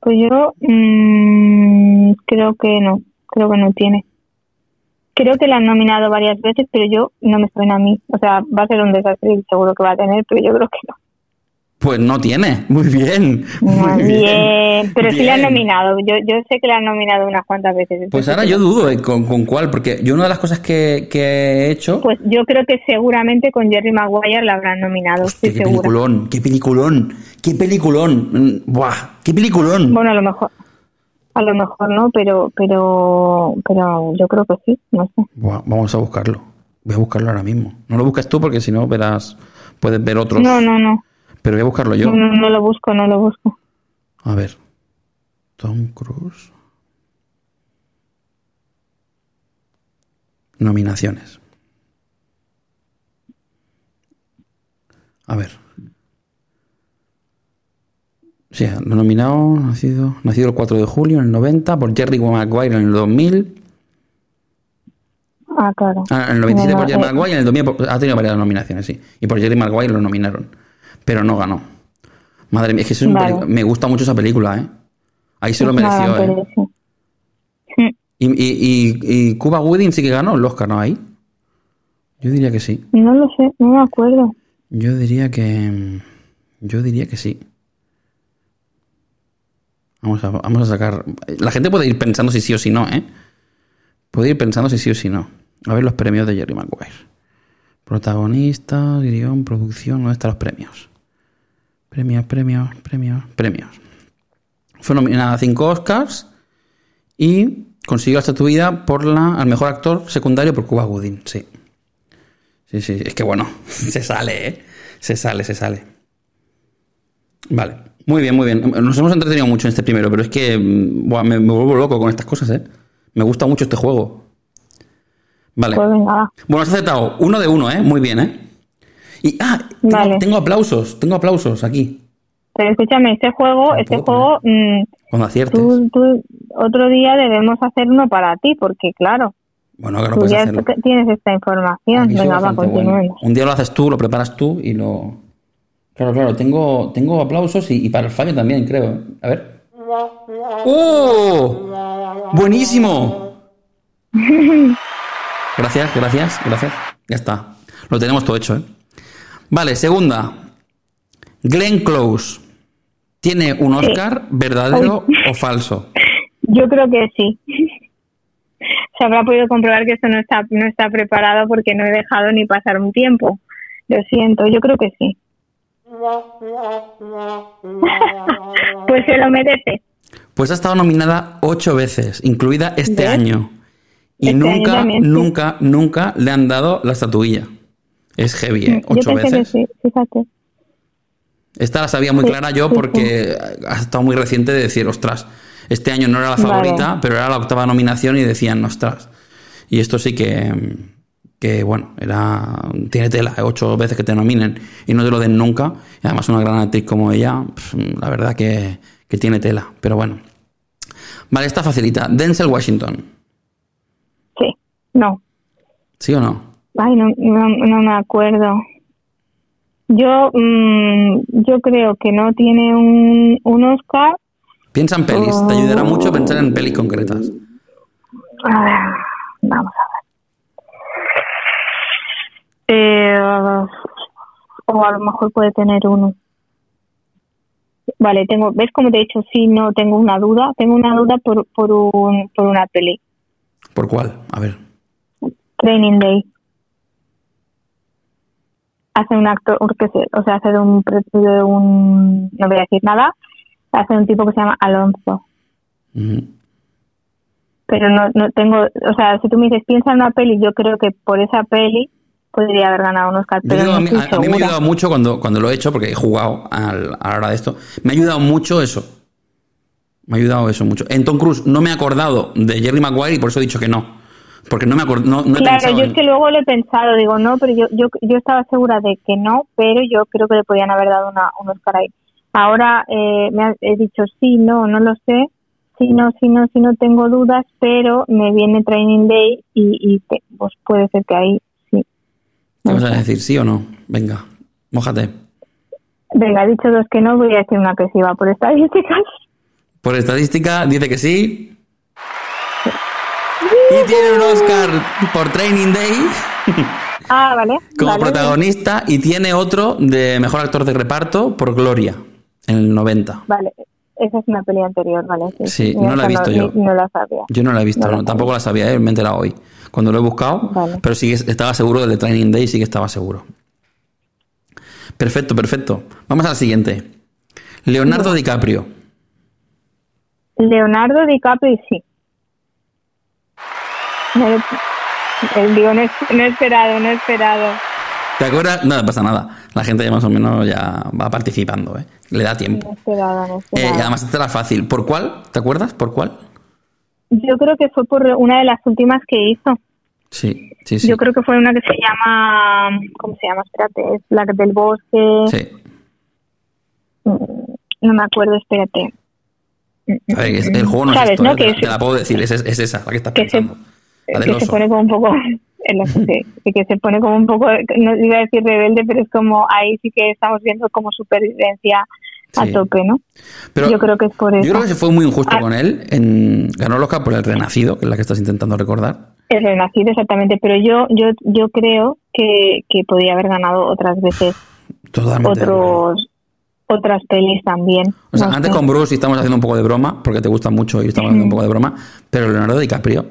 Pues yo mm, creo que no. Creo que no tiene. Creo que la han nominado varias veces, pero yo no me suena a mí. O sea, va a ser un desastre y seguro que va a tener, pero yo creo que no. Pues no tiene. <laughs> Muy bien. Muy bien. Pero sí la han nominado. Yo, yo sé que la han nominado unas cuantas veces. Pues ahora yo dudo de con, con cuál, porque yo una de las cosas que, que he hecho. Pues yo creo que seguramente con Jerry Maguire la habrán nominado. Hostia, estoy qué segura. peliculón, qué peliculón, qué peliculón. Mm, Buah, qué peliculón. Bueno, a lo mejor. A lo mejor no, pero, pero, pero yo creo que sí, no sé. Buah, vamos a buscarlo. Voy a buscarlo ahora mismo. No lo busques tú porque si no verás, puedes ver otros. No, no, no. Pero voy a buscarlo yo. No, no, no lo busco, no lo busco. A ver. Tom Cruise. Nominaciones. A ver. Sí, lo nominado, nacido, nacido el 4 de julio en el 90 por Jerry Maguire en el 2000. Ah, claro. Ah, en el 97 por Jerry eh, Maguire, en el 2000 por- ha tenido varias nominaciones, sí. Y por Jerry Maguire lo nominaron, pero no ganó. Madre mía, es que es un Vale. me gusta mucho esa película, ¿eh? Ahí se lo es una mereció, ¿eh? Y, y, Cuba Gooding sí que ganó el Oscar, ¿no? Ahí. Yo diría que sí. No lo sé, no me acuerdo. Yo diría que. Yo diría que sí. Vamos a, vamos a sacar. La gente puede ir pensando si sí o si no, ¿eh? Puede ir pensando si sí o si no. A ver los premios de Jerry Maguire. Protagonista, guion, producción, ¿dónde están los premios? Premios, premios, premios, premios. Fue nominada a cinco Oscars y consiguió esta vida por la, al mejor actor secundario por Cuba Gooding, sí. Sí, sí, es que bueno, <laughs> se sale, ¿eh? Se sale, se sale. Vale, muy bien, muy bien. Nos hemos entretenido mucho en este primero, pero es que mm, buah, me, me vuelvo loco con estas cosas, ¿eh? Me gusta mucho este juego. Vale. Pues venga. Bueno, has aceptado uno de uno, ¿eh? Muy bien, ¿eh? Y, ah, tengo, Vale. tengo aplausos, tengo aplausos aquí. Pero escúchame, este juego, No este juego, mm, Cuando aciertes. tú, tú, otro día debemos hacer uno para ti, porque claro, Bueno, ahora no tú puedes ya hacerlo. tienes esta información. Venga, va, bueno. Un día lo haces tú, lo preparas tú y lo. Claro, claro, tengo, tengo aplausos y, y para el fallo también, creo. A ver. ¡Oh! ¡Buenísimo! <laughs> Gracias, gracias, gracias. Ya está. Lo tenemos todo hecho, ¿eh? Vale, segunda. Glenn Close, ¿tiene un Oscar verdadero o falso? Yo creo que sí. Se habrá podido comprobar que esto no está, no está preparado porque no he dejado ni pasar un tiempo. Lo siento, yo creo que sí. <laughs> pues se lo merece. Pues ha estado nominada ocho veces, incluida este ¿Ves? año. Y Este año nunca, sí. nunca, nunca le han dado la estatuilla. Es heavy, ¿eh? Ocho veces. que sí, fíjate. Esta la sabía muy Sí, clara yo sí, porque ha estado muy reciente de decir, ostras, este año no era la Vale. favorita, pero era la octava nominación y decían, ostras. Y esto sí que, que bueno, era tiene tela, ¿eh? ocho veces que te nominen y no te lo den nunca. Y además una gran actriz como ella, la verdad que, que tiene tela. Pero bueno. Vale, esta facilita. Denzel Washington. Sí, no. ¿Sí o no? Ay, no, no, no me acuerdo. Yo, mm, yo creo que no tiene un, un Oscar. Piensa en pelis. Te ayudará mucho pensar en pelis concretas. A ver, vamos a ver. Eh, o a lo mejor puede tener uno. Vale, tengo, ¿ves como te he dicho? Sí, no, tengo una duda. Tengo una duda por, por, un, por una peli. ¿Por cuál? A ver. Training Day. Hace un actor, o sea, hace de un, de un, no voy a decir nada, hace un tipo que se llama Alonso. Pero no, no tengo, o sea, si tú me dices, piensa en una peli, yo creo que por esa peli podría haber ganado un Oscar, Yo pero digo, no a, mí, estoy a- a mí me ha ayudado mucho cuando, cuando lo he hecho, porque he jugado al- a la hora de esto. Me ha ayudado mucho eso. Me ha ayudado eso mucho. En Tom Cruise no me he acordado de Jerry Maguire y por eso he dicho que no. Porque no me acord- no, no he Claro, pensado yo en- es que luego lo he pensado, digo, no, pero yo, yo, yo estaba segura de que no, pero yo creo que le podían haber dado una, un Oscar ahí. Ahora eh, me ha- he dicho sí, no, no lo sé, sí, no, sí, no, sí, no tengo dudas, pero me viene Training Day y, y te- pues puede ser que ahí sí. ¿Qué vas a decir? ¿Sí o no? Venga, mójate. Venga, he dicho dos que no, voy a decir una que sí va por estadísticas. Por estadística, dice que sí. Y tiene un Oscar por Training Day <laughs> Ah, vale. como vale, protagonista y tiene otro de mejor actor de reparto por Gloria, en el 90. Vale, esa es una peli anterior, vale. Sí, no la he visto yo. No la sabía. Yo no la he visto, No la no, tampoco la sabía, ¿eh? me he enterado hoy. Cuando lo he buscado, Vale. pero sí que estaba seguro del de Training Day, sí que estaba seguro. Perfecto, perfecto. Vamos al siguiente. Leonardo DiCaprio. Leonardo DiCaprio, sí. Eh, digo, no, no esperado, no esperado. ¿Te acuerdas? No pasa nada. La gente ya más o menos ya va participando, ¿eh? Le da No tiempo. esperado, no he Eh, y además esta era fácil. ¿Por cuál? ¿Te acuerdas? ¿Por cuál? Yo creo que fue por una de las últimas que hizo. Sí, sí, sí. Yo creo que fue una que se llama, ¿cómo se llama? Espérate, es la del bosque. Sí. Mm, No me acuerdo, espérate. A ver, es- el juego no es ¿Sabes, esto, no? ¿eh? Que te, es- te la puedo decir, es, es esa, la que estás se- pensando. La del que se pone como un poco <laughs> en la <laughs> sí, que se pone como un poco no iba a decir rebelde pero es como ahí sí que estamos viendo como supervivencia a Sí. tope no Pero yo creo que es por eso Yo creo que se fue muy injusto Ah. con él. En, ganó el Oscar por El Renacido, que es la que estás intentando recordar. el renacido exactamente pero yo yo yo creo que, que podría haber ganado otras veces <sighs> Totalmente. otros otras pelis también O sea, no antes sé. con Bruce y estamos haciendo un poco de broma, porque te gusta mucho y estamos haciendo un poco de broma, pero Leonardo DiCaprio,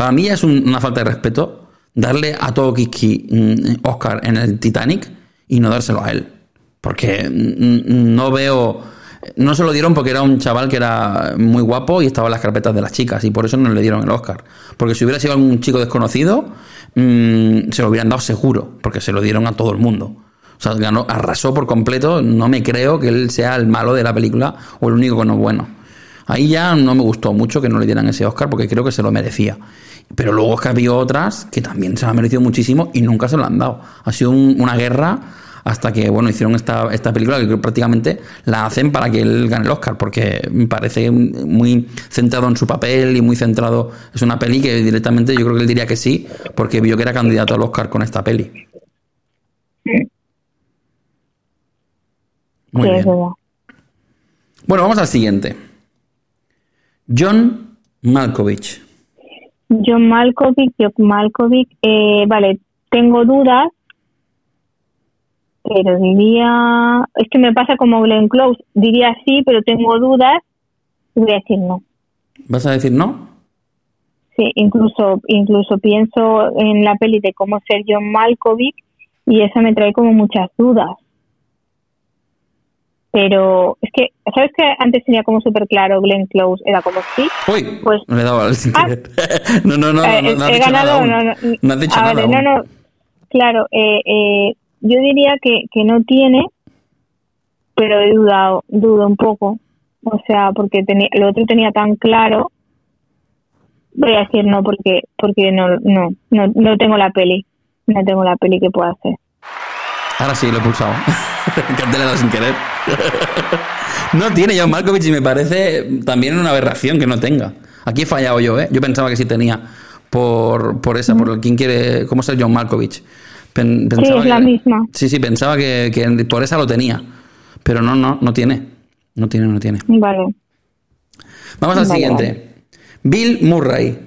para mí es un- una falta de respeto darle a Todo Kiki mm, Oscar en el Titanic y no dárselo a él. Porque mm, no veo. No se lo dieron porque era un chaval que era muy guapo y estaba en las carpetas de las chicas y por eso no le dieron el Oscar. Porque si hubiera sido algún chico desconocido, mm, se lo hubieran dado seguro, porque se lo dieron a todo el mundo. O sea, ganó, arrasó por completo. No me creo que él sea el malo de la película o el único que no es bueno. Ahí ya no me gustó mucho que no le dieran ese Oscar porque creo que se lo merecía. Pero luego es que había otras que también se lo han merecido muchísimo y nunca se lo han dado. Ha sido un- una guerra hasta que, bueno, hicieron esta, esta película que prácticamente la hacen para que él gane el Oscar porque me parece muy centrado en su papel y muy centrado. Es una peli que directamente yo creo que él diría que sí porque vio que era candidato al Oscar con esta peli. Muy Sí, bien. Bueno, vamos al siguiente. John Malkovich. John Malkovich, John Malkovich, eh, vale, tengo dudas, pero diría, es que me pasa como Glenn Close, diría sí, pero tengo dudas y voy a decir no. ¿Vas a decir no? Sí, incluso, incluso pienso en la peli de cómo ser John Malkovich y eso me trae como muchas dudas. Pero es que, ¿sabes que antes tenía como súper claro Glenn Close? Era como sí. Uy, Pues- <laughs> no le he dado al sin Ah. querer. no, no, no, Eh, no, no has he dicho nada ganado, aún. no, no, No has dicho Ah, nada no, no, claro, eh, eh, yo diría que, que no tiene, pero he dudado, dudo un poco. O sea, porque tenía, lo otro tenía tan claro. Voy a decir no porque porque no no no, no tengo la peli, no tengo la peli que pueda hacer. Ahora sí, lo he pulsado. <laughs> que le he dado sin querer. no tiene John Malkovich y me parece también una aberración que no tenga. Aquí he fallado yo, ¿eh? Yo pensaba que sí tenía por, por esa, por el quién quiere, cómo ser John Malkovich. Pen- pensaba es la que- misma. Sí, sí, pensaba que, que por esa lo tenía. Pero no, no, no tiene. No tiene, no tiene. Vale. Vamos al Vale, siguiente. Bill Murray.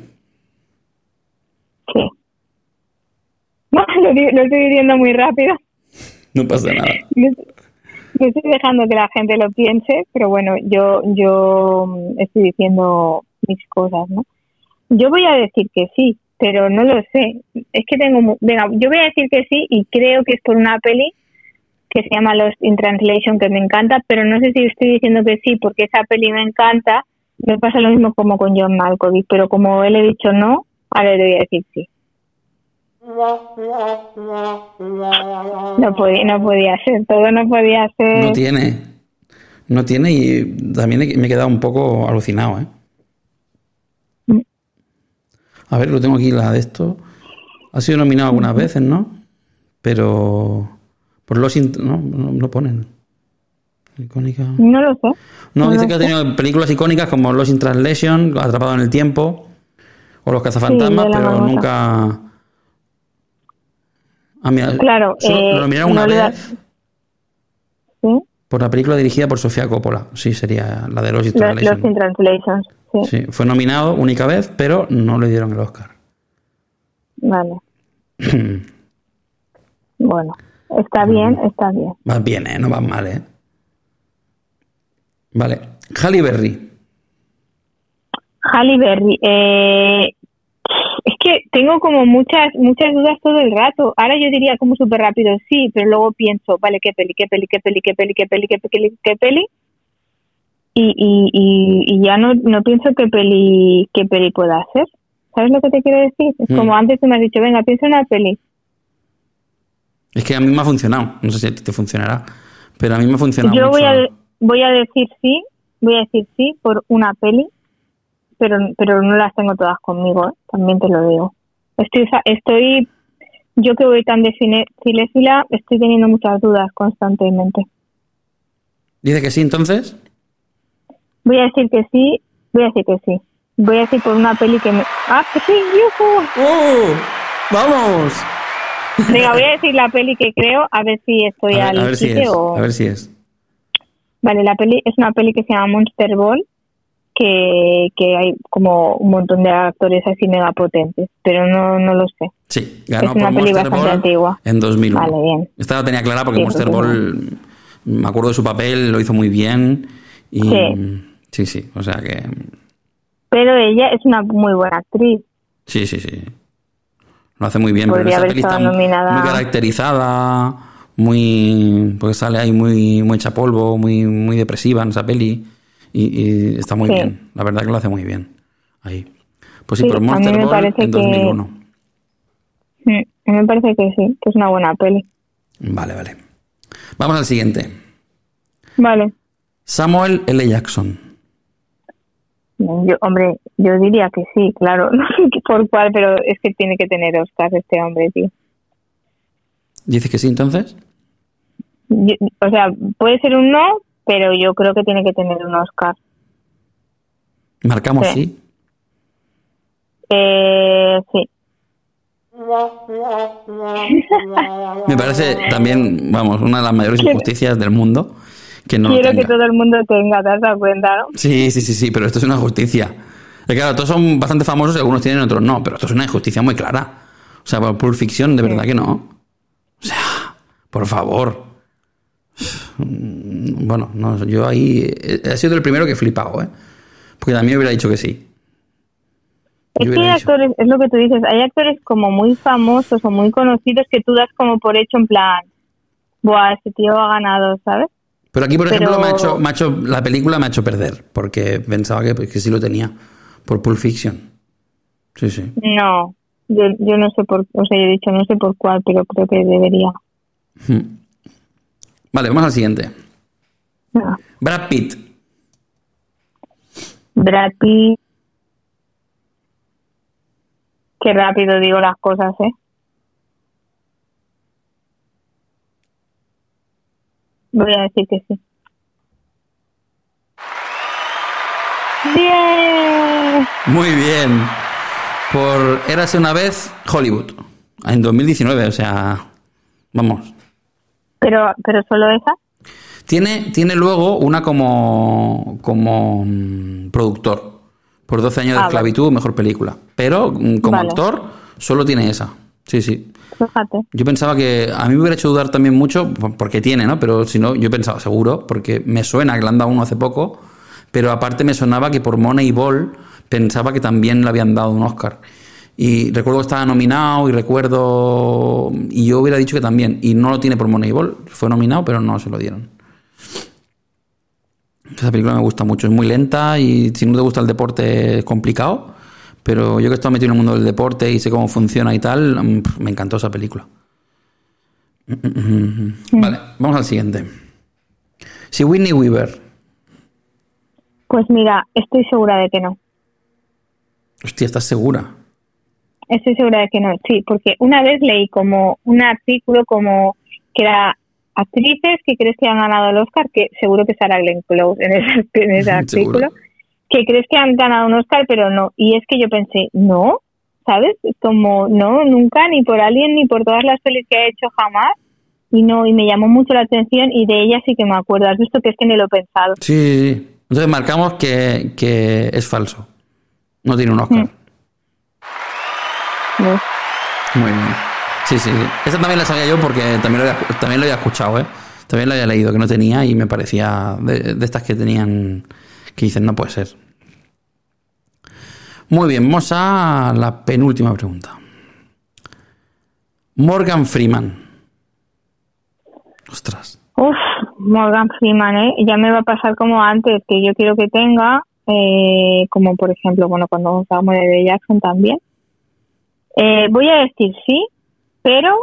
Sí. <laughs> lo estoy diciendo muy rápido. <laughs> No pasa nada. Yo estoy dejando que la gente lo piense, pero bueno, yo yo mm, estoy diciendo mis cosas, ¿no? Yo voy a decir que sí, pero no lo sé. Es que tengo... Venga, yo voy a decir que sí y creo que es por una peli que se llama Lost in Translation, que me encanta, pero no sé si estoy diciendo que sí porque esa peli me encanta. Me pasa lo mismo como con John Malkovich, pero como él he dicho no, ahora le voy a decir sí. No podía, no podía ser, todo no podía ser. No tiene. No tiene y también me he quedado un poco alucinado, ¿eh? A ver, lo tengo aquí la de esto. Ha sido nominado algunas veces, ¿no? Pero por los no, no, no ponen. Icónica. No lo sé. No, No dice que ha tenido películas icónicas como Los in Translation, Atrapado en el Tiempo o Los Cazafantasmas, Sí, pero nunca. Ah, mira, Claro, eh, lo nominaron una no vez ¿Sí? por la película dirigida por Sofía Coppola. Sí, sería la de Los in Los, in Translations. Sí, Sí, fue nominado única vez, pero no le dieron el Oscar. vale. <clears throat> Bueno, está bien, está bien. Vas bien, ¿eh? No vas mal, ¿eh? Vale. Halle Berry. Halle Berry, eh, que tengo como muchas muchas dudas todo el rato. Ahora yo diría como súper rápido sí, pero luego pienso, vale, qué peli, qué peli, qué peli, qué peli, qué peli, qué peli, qué peli. Y, y, y, y ya no, no pienso qué peli, qué peli pueda hacer. ¿Sabes lo que te quiero decir? Es Mm. como antes tú me has dicho, venga, piensa en una peli. Es que a mí me ha funcionado. No sé si a ti te funcionará, pero a mí me ha funcionado Yo mucho. voy a, voy a decir sí, voy a decir sí por una peli, pero, pero no las tengo todas conmigo, ¿eh? también te lo digo. Estoy, estoy, yo que voy tan de cinéfila, estoy teniendo muchas dudas constantemente. Dice que sí, entonces. Voy a decir que sí, voy a decir que sí. Voy a decir por una peli que me... ¡Ah, que sí! ¡Yujú! ¡Oh! ¡Vamos! Venga, voy a <laughs> decir la peli que creo, a ver si estoy A al a ver si sitio es. o... A ver si es. Vale, la peli es una peli que se llama Monster Ball, que, que hay como un montón de actores así mega potentes, pero no, no lo sé. Sí, ganó Es una por peli Monster bastante Ball antigua. en 2001. Vale, bien. Esta la tenía clara porque Sí, Monster Ball, me acuerdo de su papel, lo hizo muy bien. Y, Sí. sí, sí, o sea que. Pero ella es una muy buena actriz. Sí, sí, sí. Lo hace muy bien, Podría pero peli estado nominada. muy caracterizada, muy. porque sale ahí muy, muy hecha polvo, muy, muy depresiva en esa peli. Y, y está muy Sí. bien. La verdad que lo hace muy bien. Ahí. Pues sí, Sí, por Monster me Ball en que- 2001. Mm, A mí me parece que sí, que es una buena peli. Vale, vale. Vamos al siguiente. Vale. Samuel L. Jackson. Yo, hombre, yo diría que sí, claro. <laughs> No sé por cuál, pero es que tiene que tener Oscar este hombre, tío. ¿Dices que sí entonces? Yo- o sea, puede ser un no, pero yo creo que tiene que tener un Oscar. Marcamos Sí. sí. Eh, sí. Me parece también, vamos, una de las mayores injusticias del mundo que no Quiero que todo el mundo tenga, ¿te has dado cuenta, no? Sí, sí, sí, sí, pero esto es una justicia. Es claro, todos son bastante famosos y algunos tienen, otros no, pero esto es una injusticia muy clara. O sea, por Pulp Fiction, de verdad que no. O sea, por favor. Bueno, no, yo ahí he sido el primero que he flipado, ¿eh? Porque también hubiera dicho que sí. Es que hay actores, es lo que tú dices, hay actores como muy famosos o muy conocidos que tú das como por hecho en plan, buah, ese tío ha ganado, ¿sabes? Pero aquí, por Pero- ejemplo, me ha hecho, me ha hecho- la película me ha hecho perder, porque pensaba que, que sí lo tenía, por Pulp Fiction. Sí, sí. No, yo, yo no sé por, o sea, yo he dicho no sé por cuál, pero creo que debería. Hmm. Vale, vamos al siguiente. No. Brad Pitt. Brad Pitt. Qué rápido digo las cosas, ¿eh? Voy a decir que sí. ¡Bien! Muy bien. Por Érase una vez Hollywood. En 2019, o sea, vamos. Pero, pero solo esa. Tiene, tiene luego una como, como mm, productor. Por 12 años de Ah, esclavitud, mejor película. Pero mm, como Vale. actor, solo tiene esa. Sí, sí. Fíjate. Yo pensaba que a mí me hubiera hecho dudar también mucho, por- porque tiene, ¿no? Pero si no, yo pensaba seguro, porque me suena que le han dado uno hace poco, pero aparte me sonaba que por Moneyball pensaba que también le habían dado un Oscar. Y recuerdo que estaba nominado y recuerdo. Y yo hubiera dicho que también. Y no lo tiene por Moneyball. Fue nominado, pero no se lo dieron. Esa película me gusta mucho. Es muy lenta y si no te gusta el deporte es complicado. Pero yo que he estado metido en el mundo del deporte y sé cómo funciona y tal, mm, me encantó esa película. Vale, vamos al siguiente. Si Whitney Weaver. Pues mira, estoy segura de que no. Hostia, ¿estás segura? Estoy segura de que no, sí, porque una vez leí como un artículo como que era actrices que crees que han ganado el Oscar, que seguro que será Glenn Close en ese, en ese <laughs> artículo, que crees que han ganado un Oscar, pero no. Y es que yo pensé, no, ¿sabes? Es como, no, nunca, ni por alguien, ni por todas las pelis que ha hecho jamás. Y no, y me llamó mucho la atención y de ella sí que me acuerdo. Has visto que es que ni lo he pensado. Sí. Entonces marcamos que, que es falso. No tiene un Oscar. ¿ves? Muy bien. Sí, sí. Esa también la sabía yo porque también lo había, también lo había escuchado, ¿eh? También lo había leído, que no tenía y me parecía de, estas que tenían, que dicen, no puede ser. Muy bien, vamos a la penúltima pregunta. Morgan Freeman. Ostras. Uf, Morgan Freeman, ¿eh? Ya me va a pasar como antes, que yo quiero que tenga, eh, como por ejemplo, bueno, cuando Samuel de Jackson también. Eh, voy a decir sí, pero,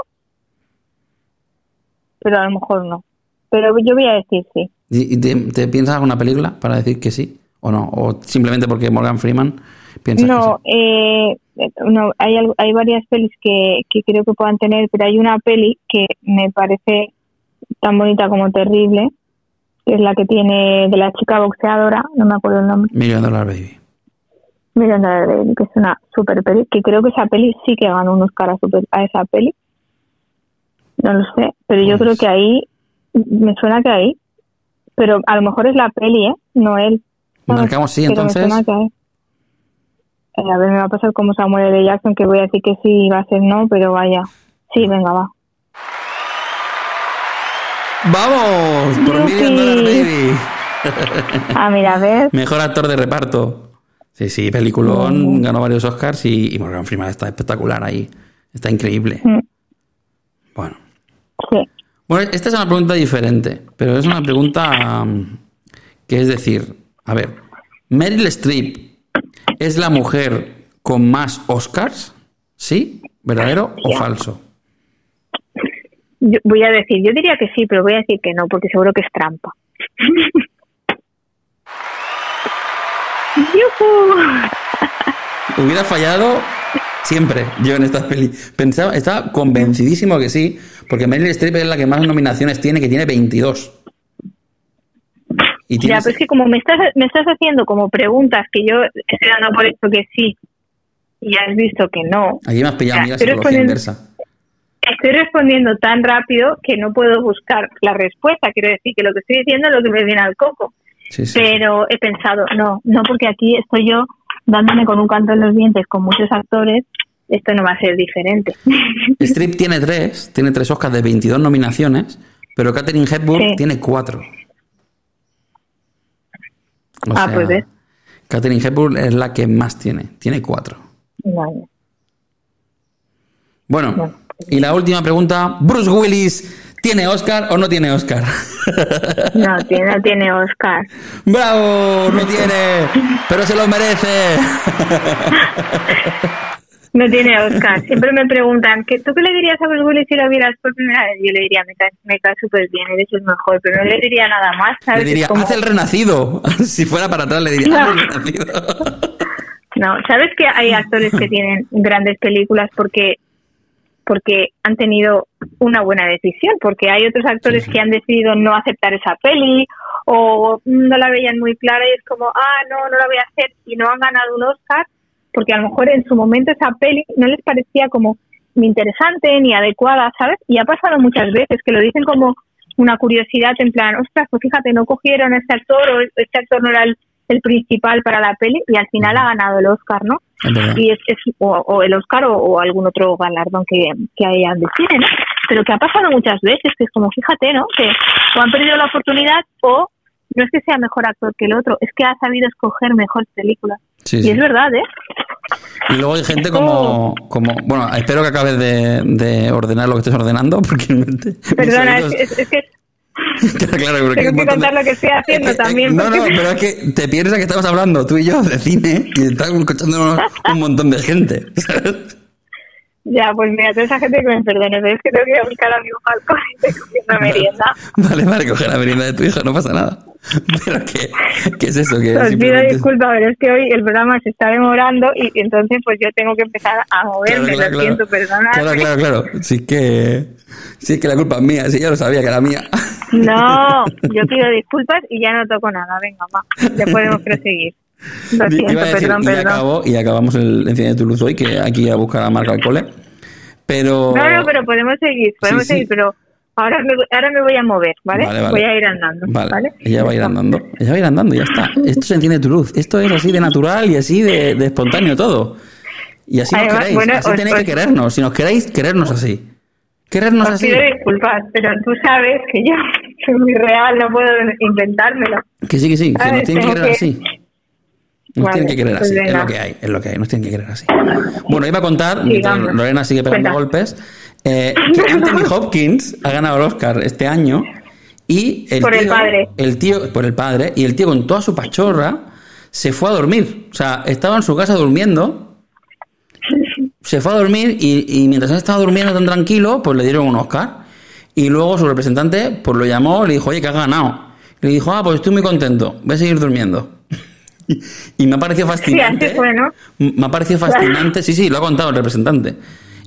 pero a lo mejor no. Pero yo voy a decir sí. ¿Y te, te piensas alguna película para decir que sí o no? ¿O simplemente porque Morgan Freeman piensas No, eh, no, hay, hay varias pelis que, que creo que puedan tener, pero hay una peli que me parece tan bonita como terrible, que es la que tiene de la chica boxeadora, no me acuerdo el nombre. que sí? Million Dollar Baby. Million Dollar Baby, que es una super peli, que creo que esa peli sí que ganó un Oscar a, super- a esa peli. No lo sé, pero yo Pues- creo que ahí, me suena que ahí, pero a lo mejor es la peli, ¿eh? No él. Marcamos sí, Pero me entonces. suena que ahí. Eh, a ver, me va a pasar como Samuel L. Jackson, que voy a decir que sí, va a ser no, pero vaya. Sí, venga, va. ¡Vamos! Por. Million Dollar Baby. Ah, mira, a ver. <laughs> Mejor actor de reparto. Sí, sí, peliculón, ganó varios Oscars y, y Morgan Freeman está espectacular ahí. Está increíble. Mm, Bueno. Sí. Bueno, esta es una pregunta diferente, pero es una pregunta um, que es decir, a ver, ¿Meryl Streep es la mujer con más Oscars? ¿Sí? ¿Verdadero o falso? Yo voy a decir, yo diría que sí, pero voy a decir que no, porque seguro que es trampa. <laughs> Hubiera fallado siempre yo en estas pelis. Pensaba, estaba convencidísimo que sí, porque Meryl Streep es la que más nominaciones tiene, que tiene 22. Y Ya, pero es que como me estás, me estás haciendo como preguntas que yo estoy dando por esto que sí, y has visto que no, me has pillado, mira, estoy psicología respondiendo- inversa. estoy respondiendo tan rápido que no puedo buscar la respuesta. Quiero decir que lo que estoy diciendo es lo que me viene al coco. Sí, sí. Pero he pensado, no, no, porque aquí estoy yo dándome con un canto en los dientes con muchos actores, esto no va a ser diferente. <laughs> Strip tiene tres, tiene tres Oscars de 22 nominaciones, Pero Catherine Hepburn Sí. tiene cuatro. O Ah, sea, pues ves. Catherine Hepburn es la que más tiene. Tiene cuatro. Vale. Bueno, Bueno. y la última pregunta. ¿Bruce Willis tiene Oscar o no tiene Oscar? No tiene, no tiene Oscar. ¡Bravo! ¡No tiene! ¡Pero se lo merece! No tiene Oscar. Siempre me preguntan, ¿qué, ¿tú qué le dirías a Bruce Willis si lo vieras por primera vez? Yo le diría, me cae, me cae súper bien, eres el mejor, pero no le diría nada más, ¿sabes? Le diría, como- haz el renacido. <laughs> Si fuera para atrás, le diría, haz el renacido. No, ¿sabes que hay actores que tienen grandes películas porque porque han tenido una buena decisión? Porque hay otros actores que han decidido no aceptar esa peli o no la veían muy clara y es como, ah, no, no la voy a hacer y no han ganado un Oscar porque a lo mejor en su momento esa peli no les parecía como ni interesante ni adecuada, ¿sabes? Y ha pasado muchas veces que lo dicen como una curiosidad en plan, ostras, pues fíjate, no cogieron a este actor o este actor no era el, el principal para la peli y al final ha ganado el Oscar, ¿no? Y es, es- o, o el Oscar o, o algún otro galardón que, que hayan de cine, ¿no? Pero que ha pasado muchas veces, que es como, fíjate, ¿no? Que o han perdido la oportunidad o no es que sea mejor actor que el otro, es que ha sabido escoger mejores películas. Sí, Y sí. es verdad, ¿eh? Y luego hay gente como, como bueno, espero que acabes de, de ordenar lo que estés ordenando, porque <laughs> Perdona, es, oídos- es- es que <laughs> Claro, claro, tengo que contar de- lo que estoy haciendo Eh, eh, también. No, no, porque- pero es que te piensas que estamos hablando tú y yo de cine y estamos escuchando un montón de gente. <laughs> Ya, pues mira, toda esa gente que me perdone, pero es que tengo que ir a buscar a mi balcón y estoy cogiendo merienda. <laughs> Vale, vale, coge la merienda de tu hijo, no pasa nada. <laughs> Pero ¿qué, qué es eso? Que Os pido disculpas, pero es que hoy el programa se está demorando y entonces pues yo tengo que empezar a moverme, Claro, claro, lo siento, claro. Claro, claro, claro. Sí que, sí que la culpa es mía, sí, ya lo sabía que era mía. No, <laughs> yo pido disculpas y ya no toco nada. Venga, va, ya podemos proseguir. Lo Iba siento, a decir, perdón, y, perdón. acabo, y acabamos el Enciende tu luz hoy, que aquí a buscar a Marca al cole. Pero... No, no, pero podemos seguir, podemos Sí, sí. seguir, pero ahora me, voy- ahora me voy a mover, ¿vale? Vale, vale. Voy a ir andando, Vale, ¿vale? ella va a ir andando. Ella va a ir andando ya está. Esto se entiende tu luz. Esto es así de natural y así de, de espontáneo todo. Y así nos Además, queréis. bueno, así os- tenéis os- que querernos. Si nos queréis, querernos así. Querernos Os así. pido disculpas, pero tú sabes que yo <laughs> soy muy real, no puedo inventármelo. Que sí, que sí. Que Ay, nos tienen que querer que- así. Nos Vale, tienen que querer pues así. Es lo que hay. Es lo que hay. Nos tienen que querer así. Bueno, iba a contar, mientras. Lorena sigue pegando Cuenta. golpes, eh, que <laughs> Anthony Hopkins ha ganado el Oscar este año y el Por el tío, padre. el tío, por el padre, y el tío con toda su pachorra se fue a dormir. O sea, estaba en su casa durmiendo, se fue a dormir y, y mientras estaba durmiendo tan tranquilo, pues le dieron un Oscar. Y luego su representante, pues lo llamó, le dijo, oye, que has ganado. Le dijo, ah, pues estoy muy contento, voy a seguir durmiendo. Y me ha parecido fascinante. fue, ¿no? Me ha parecido <laughs> fascinante, sí, sí, lo ha contado el representante.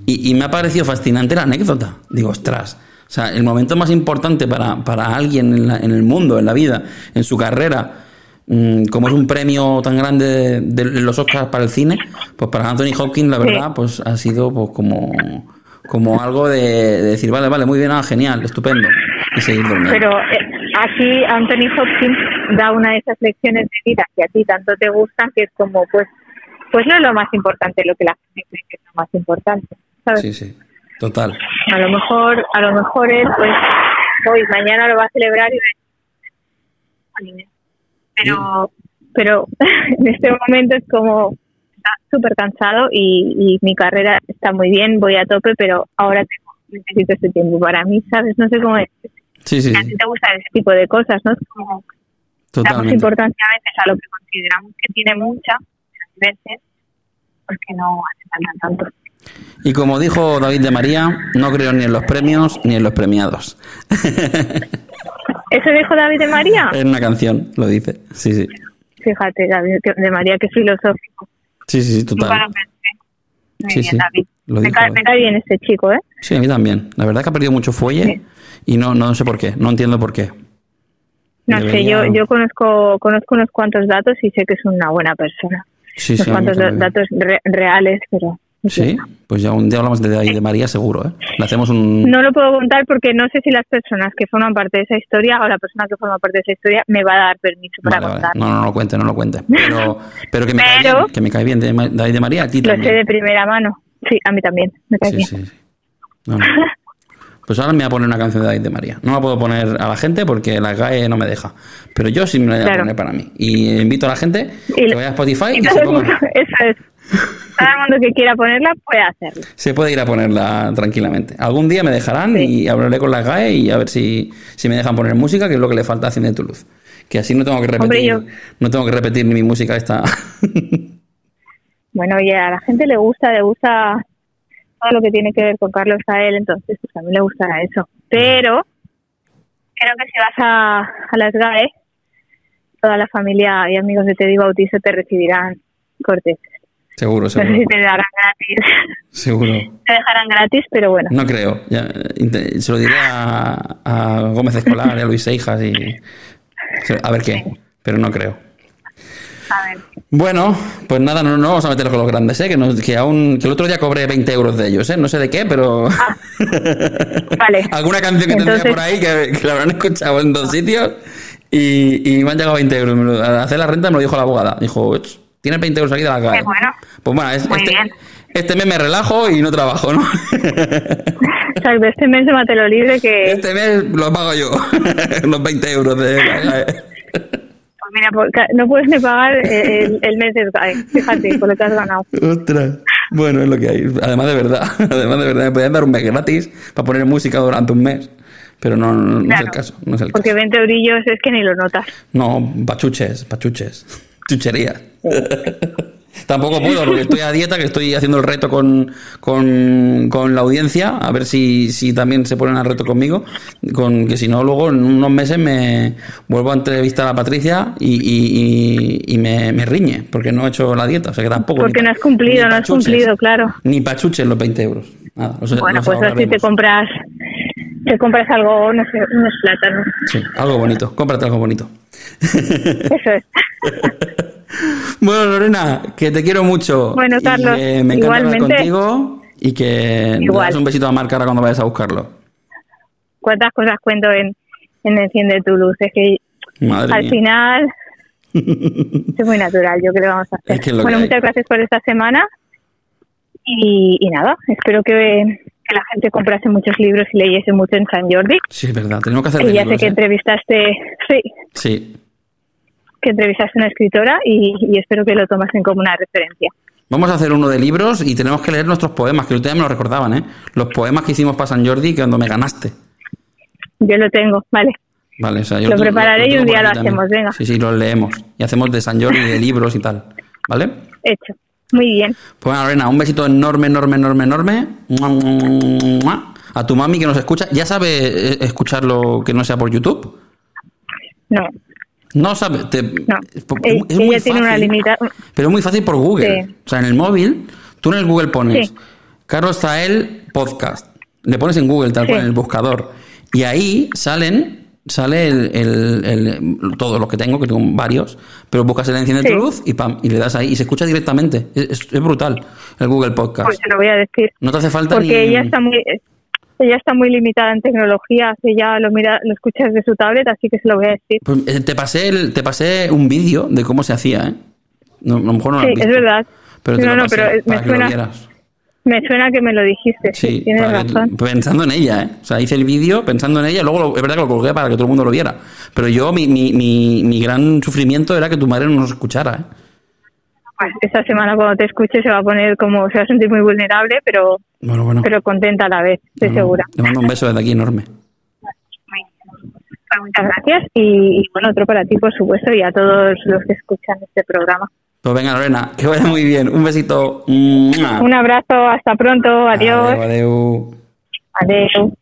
Y, y me ha parecido fascinante la anécdota. Digo, ostras, o sea, el momento más importante para, para alguien en, la- en el mundo, en la vida, en su carrera, mm, como es un premio tan grande de, de los Oscars para el cine, pues para Anthony Hopkins, la Sí. verdad, pues ha sido pues como, como algo de, de decir, vale, vale, muy bien, ah, genial, estupendo, y seguir durmiendo. Pero eh, aquí Anthony Hopkins da una de esas lecciones de vida que a ti tanto te gustan, que es como, pues, pues no es lo más importante lo que la gente cree que es lo más importante, ¿sabes? Sí, sí, total. A lo mejor, a lo mejor él, pues, hoy, mañana lo va a celebrar y pero, pero <laughs> en este momento es como está súper cansado y, y mi carrera está muy bien, voy a tope, pero ahora tengo, necesito este tiempo para mí, ¿sabes? No sé cómo es. Sí, sí, A sí, ti te gustan ese tipo de cosas, ¿no? Es como damos totalmente. importancia a veces a lo que consideramos que tiene mucha, y a veces, porque no hace falta tanto. Y como dijo David de María, no creo ni en los premios ni en los premiados. ¿Eso dijo David de María? <laughs> En una canción lo dice. Sí, sí. Fíjate, David de María, qué filosófico. Sí, sí, sí, total. Muy Sí, bien, sí, David. Lo Me cae, me cae bien este chico, ¿eh? Sí, a mí también. La verdad que ha perdido mucho fuelle Sí. y no, no sé por qué. No entiendo por qué. No sé, yo, yo conozco, conozco unos cuantos datos y sé que es una buena persona. Sí, unos sí, cuantos datos re- reales, pero... Sí, pues ya un día hablamos de David de María seguro, ¿eh? Le hacemos un... No lo puedo contar porque no sé si las personas que forman parte de esa historia o la persona que forma parte de esa historia me va a dar permiso para Vale, contar. No, no, no lo cuente, no lo cuente. Pero, pero que me cae <laughs> bien, que me cae bien de David de María, a ti Lo sé de primera mano. Sí, a mí también. Me cae Sí, bien. sí, sí. No, no. <laughs> Pues ahora me voy a poner una canción de David de María. No la puedo poner a la gente porque la GAE no me deja. Pero yo sí me la voy a Claro. poner para mí. Y invito a la gente Y que vaya a Spotify Y se, ponga- eso es. Todo el mundo que quiera ponerla puede hacerlo. se puede ir a ponerla tranquilamente. Algún día me dejarán Sí. y hablaré con la GAE y a ver si, si me dejan poner música, que es lo que le falta a Cine de Toulouse. Que así no tengo que repetir, Hombre, yo- no tengo que repetir ni mi música esta. <laughs> Bueno, oye, a la gente le gusta, le gusta todo lo que tiene que ver con Carlos a él, entonces pues a mí le gustará eso. Pero creo que si vas a, a las GAE, toda la familia y amigos de Teddy Bautizo te recibirán cortes. seguro, No sé seguro. si te darán gratis, Seguro. <laughs> te dejarán gratis, pero bueno. No creo. Ya, se lo diré a, a Gómez Escolar y a Luis Seijas y a ver qué. Pero no creo. A ver, Bueno, pues nada, no, no vamos a meter con los grandes, ¿eh? Que, nos- que aún que el otro día cobré 20 euros de ellos, ¿eh? No sé de qué, pero <laughs> vale. alguna canción que tendría Entonces- por ahí que, que la habrán escuchado en dos sitios y, y me han llegado 20 euros. Lo- Al hacer la renta me lo dijo la abogada. Dijo, "Uch, tienes 20 euros aquí de la calle. Qué bueno. Pues bueno, es- Muy este, bien. este mes me relajo y no trabajo, ¿no? <laughs> Exacto, este mes de Matelo Libre que, Este mes lo pago yo, <laughs> los 20 euros de mira, ca- no puedes ni pagar eh, el, el mes de GAE, fíjate, por lo que has ganado. Ostras. Bueno, es lo que hay. Además de verdad, <laughs> además de verdad, me podían dar un mes gratis para poner música durante un mes. Pero no, no, no es el caso. No es el Porque caso. 20 eurillos es que ni lo notas. No, pachuches, pachuches. Chucherías. <laughs> Tampoco puedo porque estoy a dieta, que estoy haciendo el reto con, con, con la audiencia, a ver si, si también se ponen al reto conmigo, con que si no luego en unos meses me vuelvo a entrevistar a Patricia y, y, y- y me, me riñe, porque no he hecho la dieta, o sea que tampoco... Porque no has cumplido, no has cumplido, claro. Ni pachuches los 20 euros. Nada, los- Bueno, los pues así te compras, te compras algo, no sé, unos plátanos. Sí, algo bonito. Cómprate algo bonito. Eso es. <laughs> Bueno, Lorena, que te quiero mucho. Bueno, Y Carlos, que me encanta hablar igualmente. contigo y que Igual. das un besito a Marc ahora cuando vayas a buscarlo. ¿Cuántas cosas cuento en, en Enciende tu luz? Es que Madre al mía. final <laughs> es muy natural, yo creo que vamos a hacer. Es que es lo bueno, hay. muchas gracias por esta semana y, y nada, espero que, que la gente comprase muchos libros y leyese mucho en San Jordi. Sí, es verdad. Tenemos que hacer de ya sé que ¿eh? entrevistaste, sí, Sí. Que entrevistaste a una escritora y, y espero que lo tomasen como una referencia. Vamos a hacer uno de libros y tenemos que leer nuestros poemas, que ustedes me lo recordaban, ¿eh? Los poemas que hicimos para San Jordi cuando me ganaste. Yo lo tengo, vale. Vale, o sea, yo Lo prepararé y un día lo hacemos, venga. Sí, sí, los leemos. Y hacemos de San Jordi, de libros y tal. ¿Vale? Hecho. Muy bien. Pues bueno, Lorena, un besito enorme, enorme, enorme, enorme. A tu mami que nos escucha. ¿Ya sabe eh, escucharlo que no sea por YouTube? No, No sabe. te- no. es muy tiene una fácil, limitación. Pero es muy fácil por Google. Sí. O sea, en el móvil, tú en el Google pones Sí. Carlos Zael Podcast. Le pones en Google, tal Sí. cual, en el buscador. Y ahí salen. Sale el, el- el- todo lo que tengo, que tengo varios, pero buscas el enciende tu luz y pam, y le das ahí y se escucha directamente. Es, es- es brutal el Google Podcast. Pues te lo voy a decir. No te hace falta Porque ni... ella está muy ella está muy limitada en tecnología, ella lo mira, lo escucha desde su tablet, así que se lo voy a decir. Pues, eh, te pasé el- te pasé un vídeo de cómo se hacía, ¿eh? No, a lo mejor no lo sí, has es visto, verdad. Pero te no, lo no, pasé pero eh, para me que lo suena, vieras. me suena que me lo dijiste. Sí, Sí, tienes que- razón. pensando en ella, ¿eh? O sea, hice el vídeo pensando en ella, luego lo- es verdad que lo colgué para que todo el mundo lo viera. Pero yo, mi, mi, mi, mi gran sufrimiento era que tu madre no nos escuchara, ¿eh? Pues esta semana cuando te escuche se va a poner como, se va a sentir muy vulnerable, pero, Bueno, bueno. pero contenta a la vez, estoy Bueno, segura. Le mando un beso desde aquí enorme. Muchas gracias y, y, bueno, otro para ti, por supuesto, y a todos los que escuchan este programa. Pues venga, Lorena, que vaya muy bien. Un besito. Un abrazo, hasta pronto, adiós. Adeu, adeu. Adiós.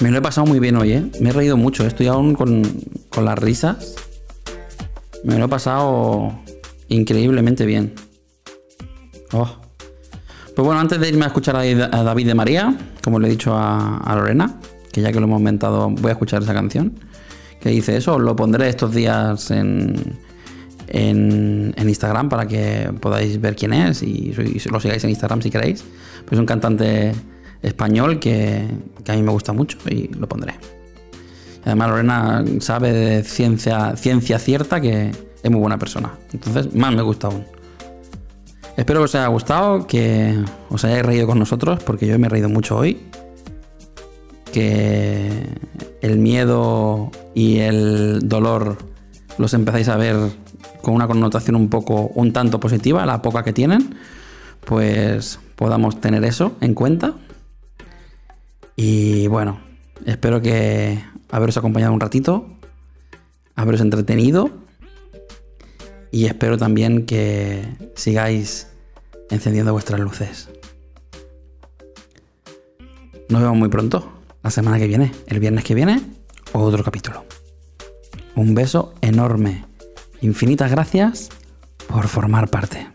Me lo he pasado muy bien hoy, ¿eh? Me he reído mucho, estoy aún con, con las risas. Me lo he pasado increíblemente bien. Oh. Pues bueno, antes de irme a escuchar a David de María, como le he dicho a, a Lorena, que ya que lo hemos inventado, voy a escuchar esa canción, que dice eso, os lo pondré estos días en, en, Instagram para que podáis ver quién es y, lo sigáis en Instagram si queréis. Pues es un cantante español que, a mí me gusta mucho y lo pondré. Además Lorena sabe de ciencia, ciencia cierta que es muy buena persona. Entonces más me gusta aún. Espero que os haya gustado, que os hayáis reído con nosotros, porque yo me he reído mucho hoy. Que el miedo y el dolor los empezáis a ver con una connotación un poco, un tanto positiva, la poca que tienen, pues podamos tener eso en cuenta. Y bueno, espero que haberos acompañado un ratito, haberos entretenido y espero también que sigáis encendiendo vuestras luces. Nos vemos muy pronto, la semana que viene, el viernes que viene, otro capítulo. Un beso enorme. Infinitas gracias por formar parte.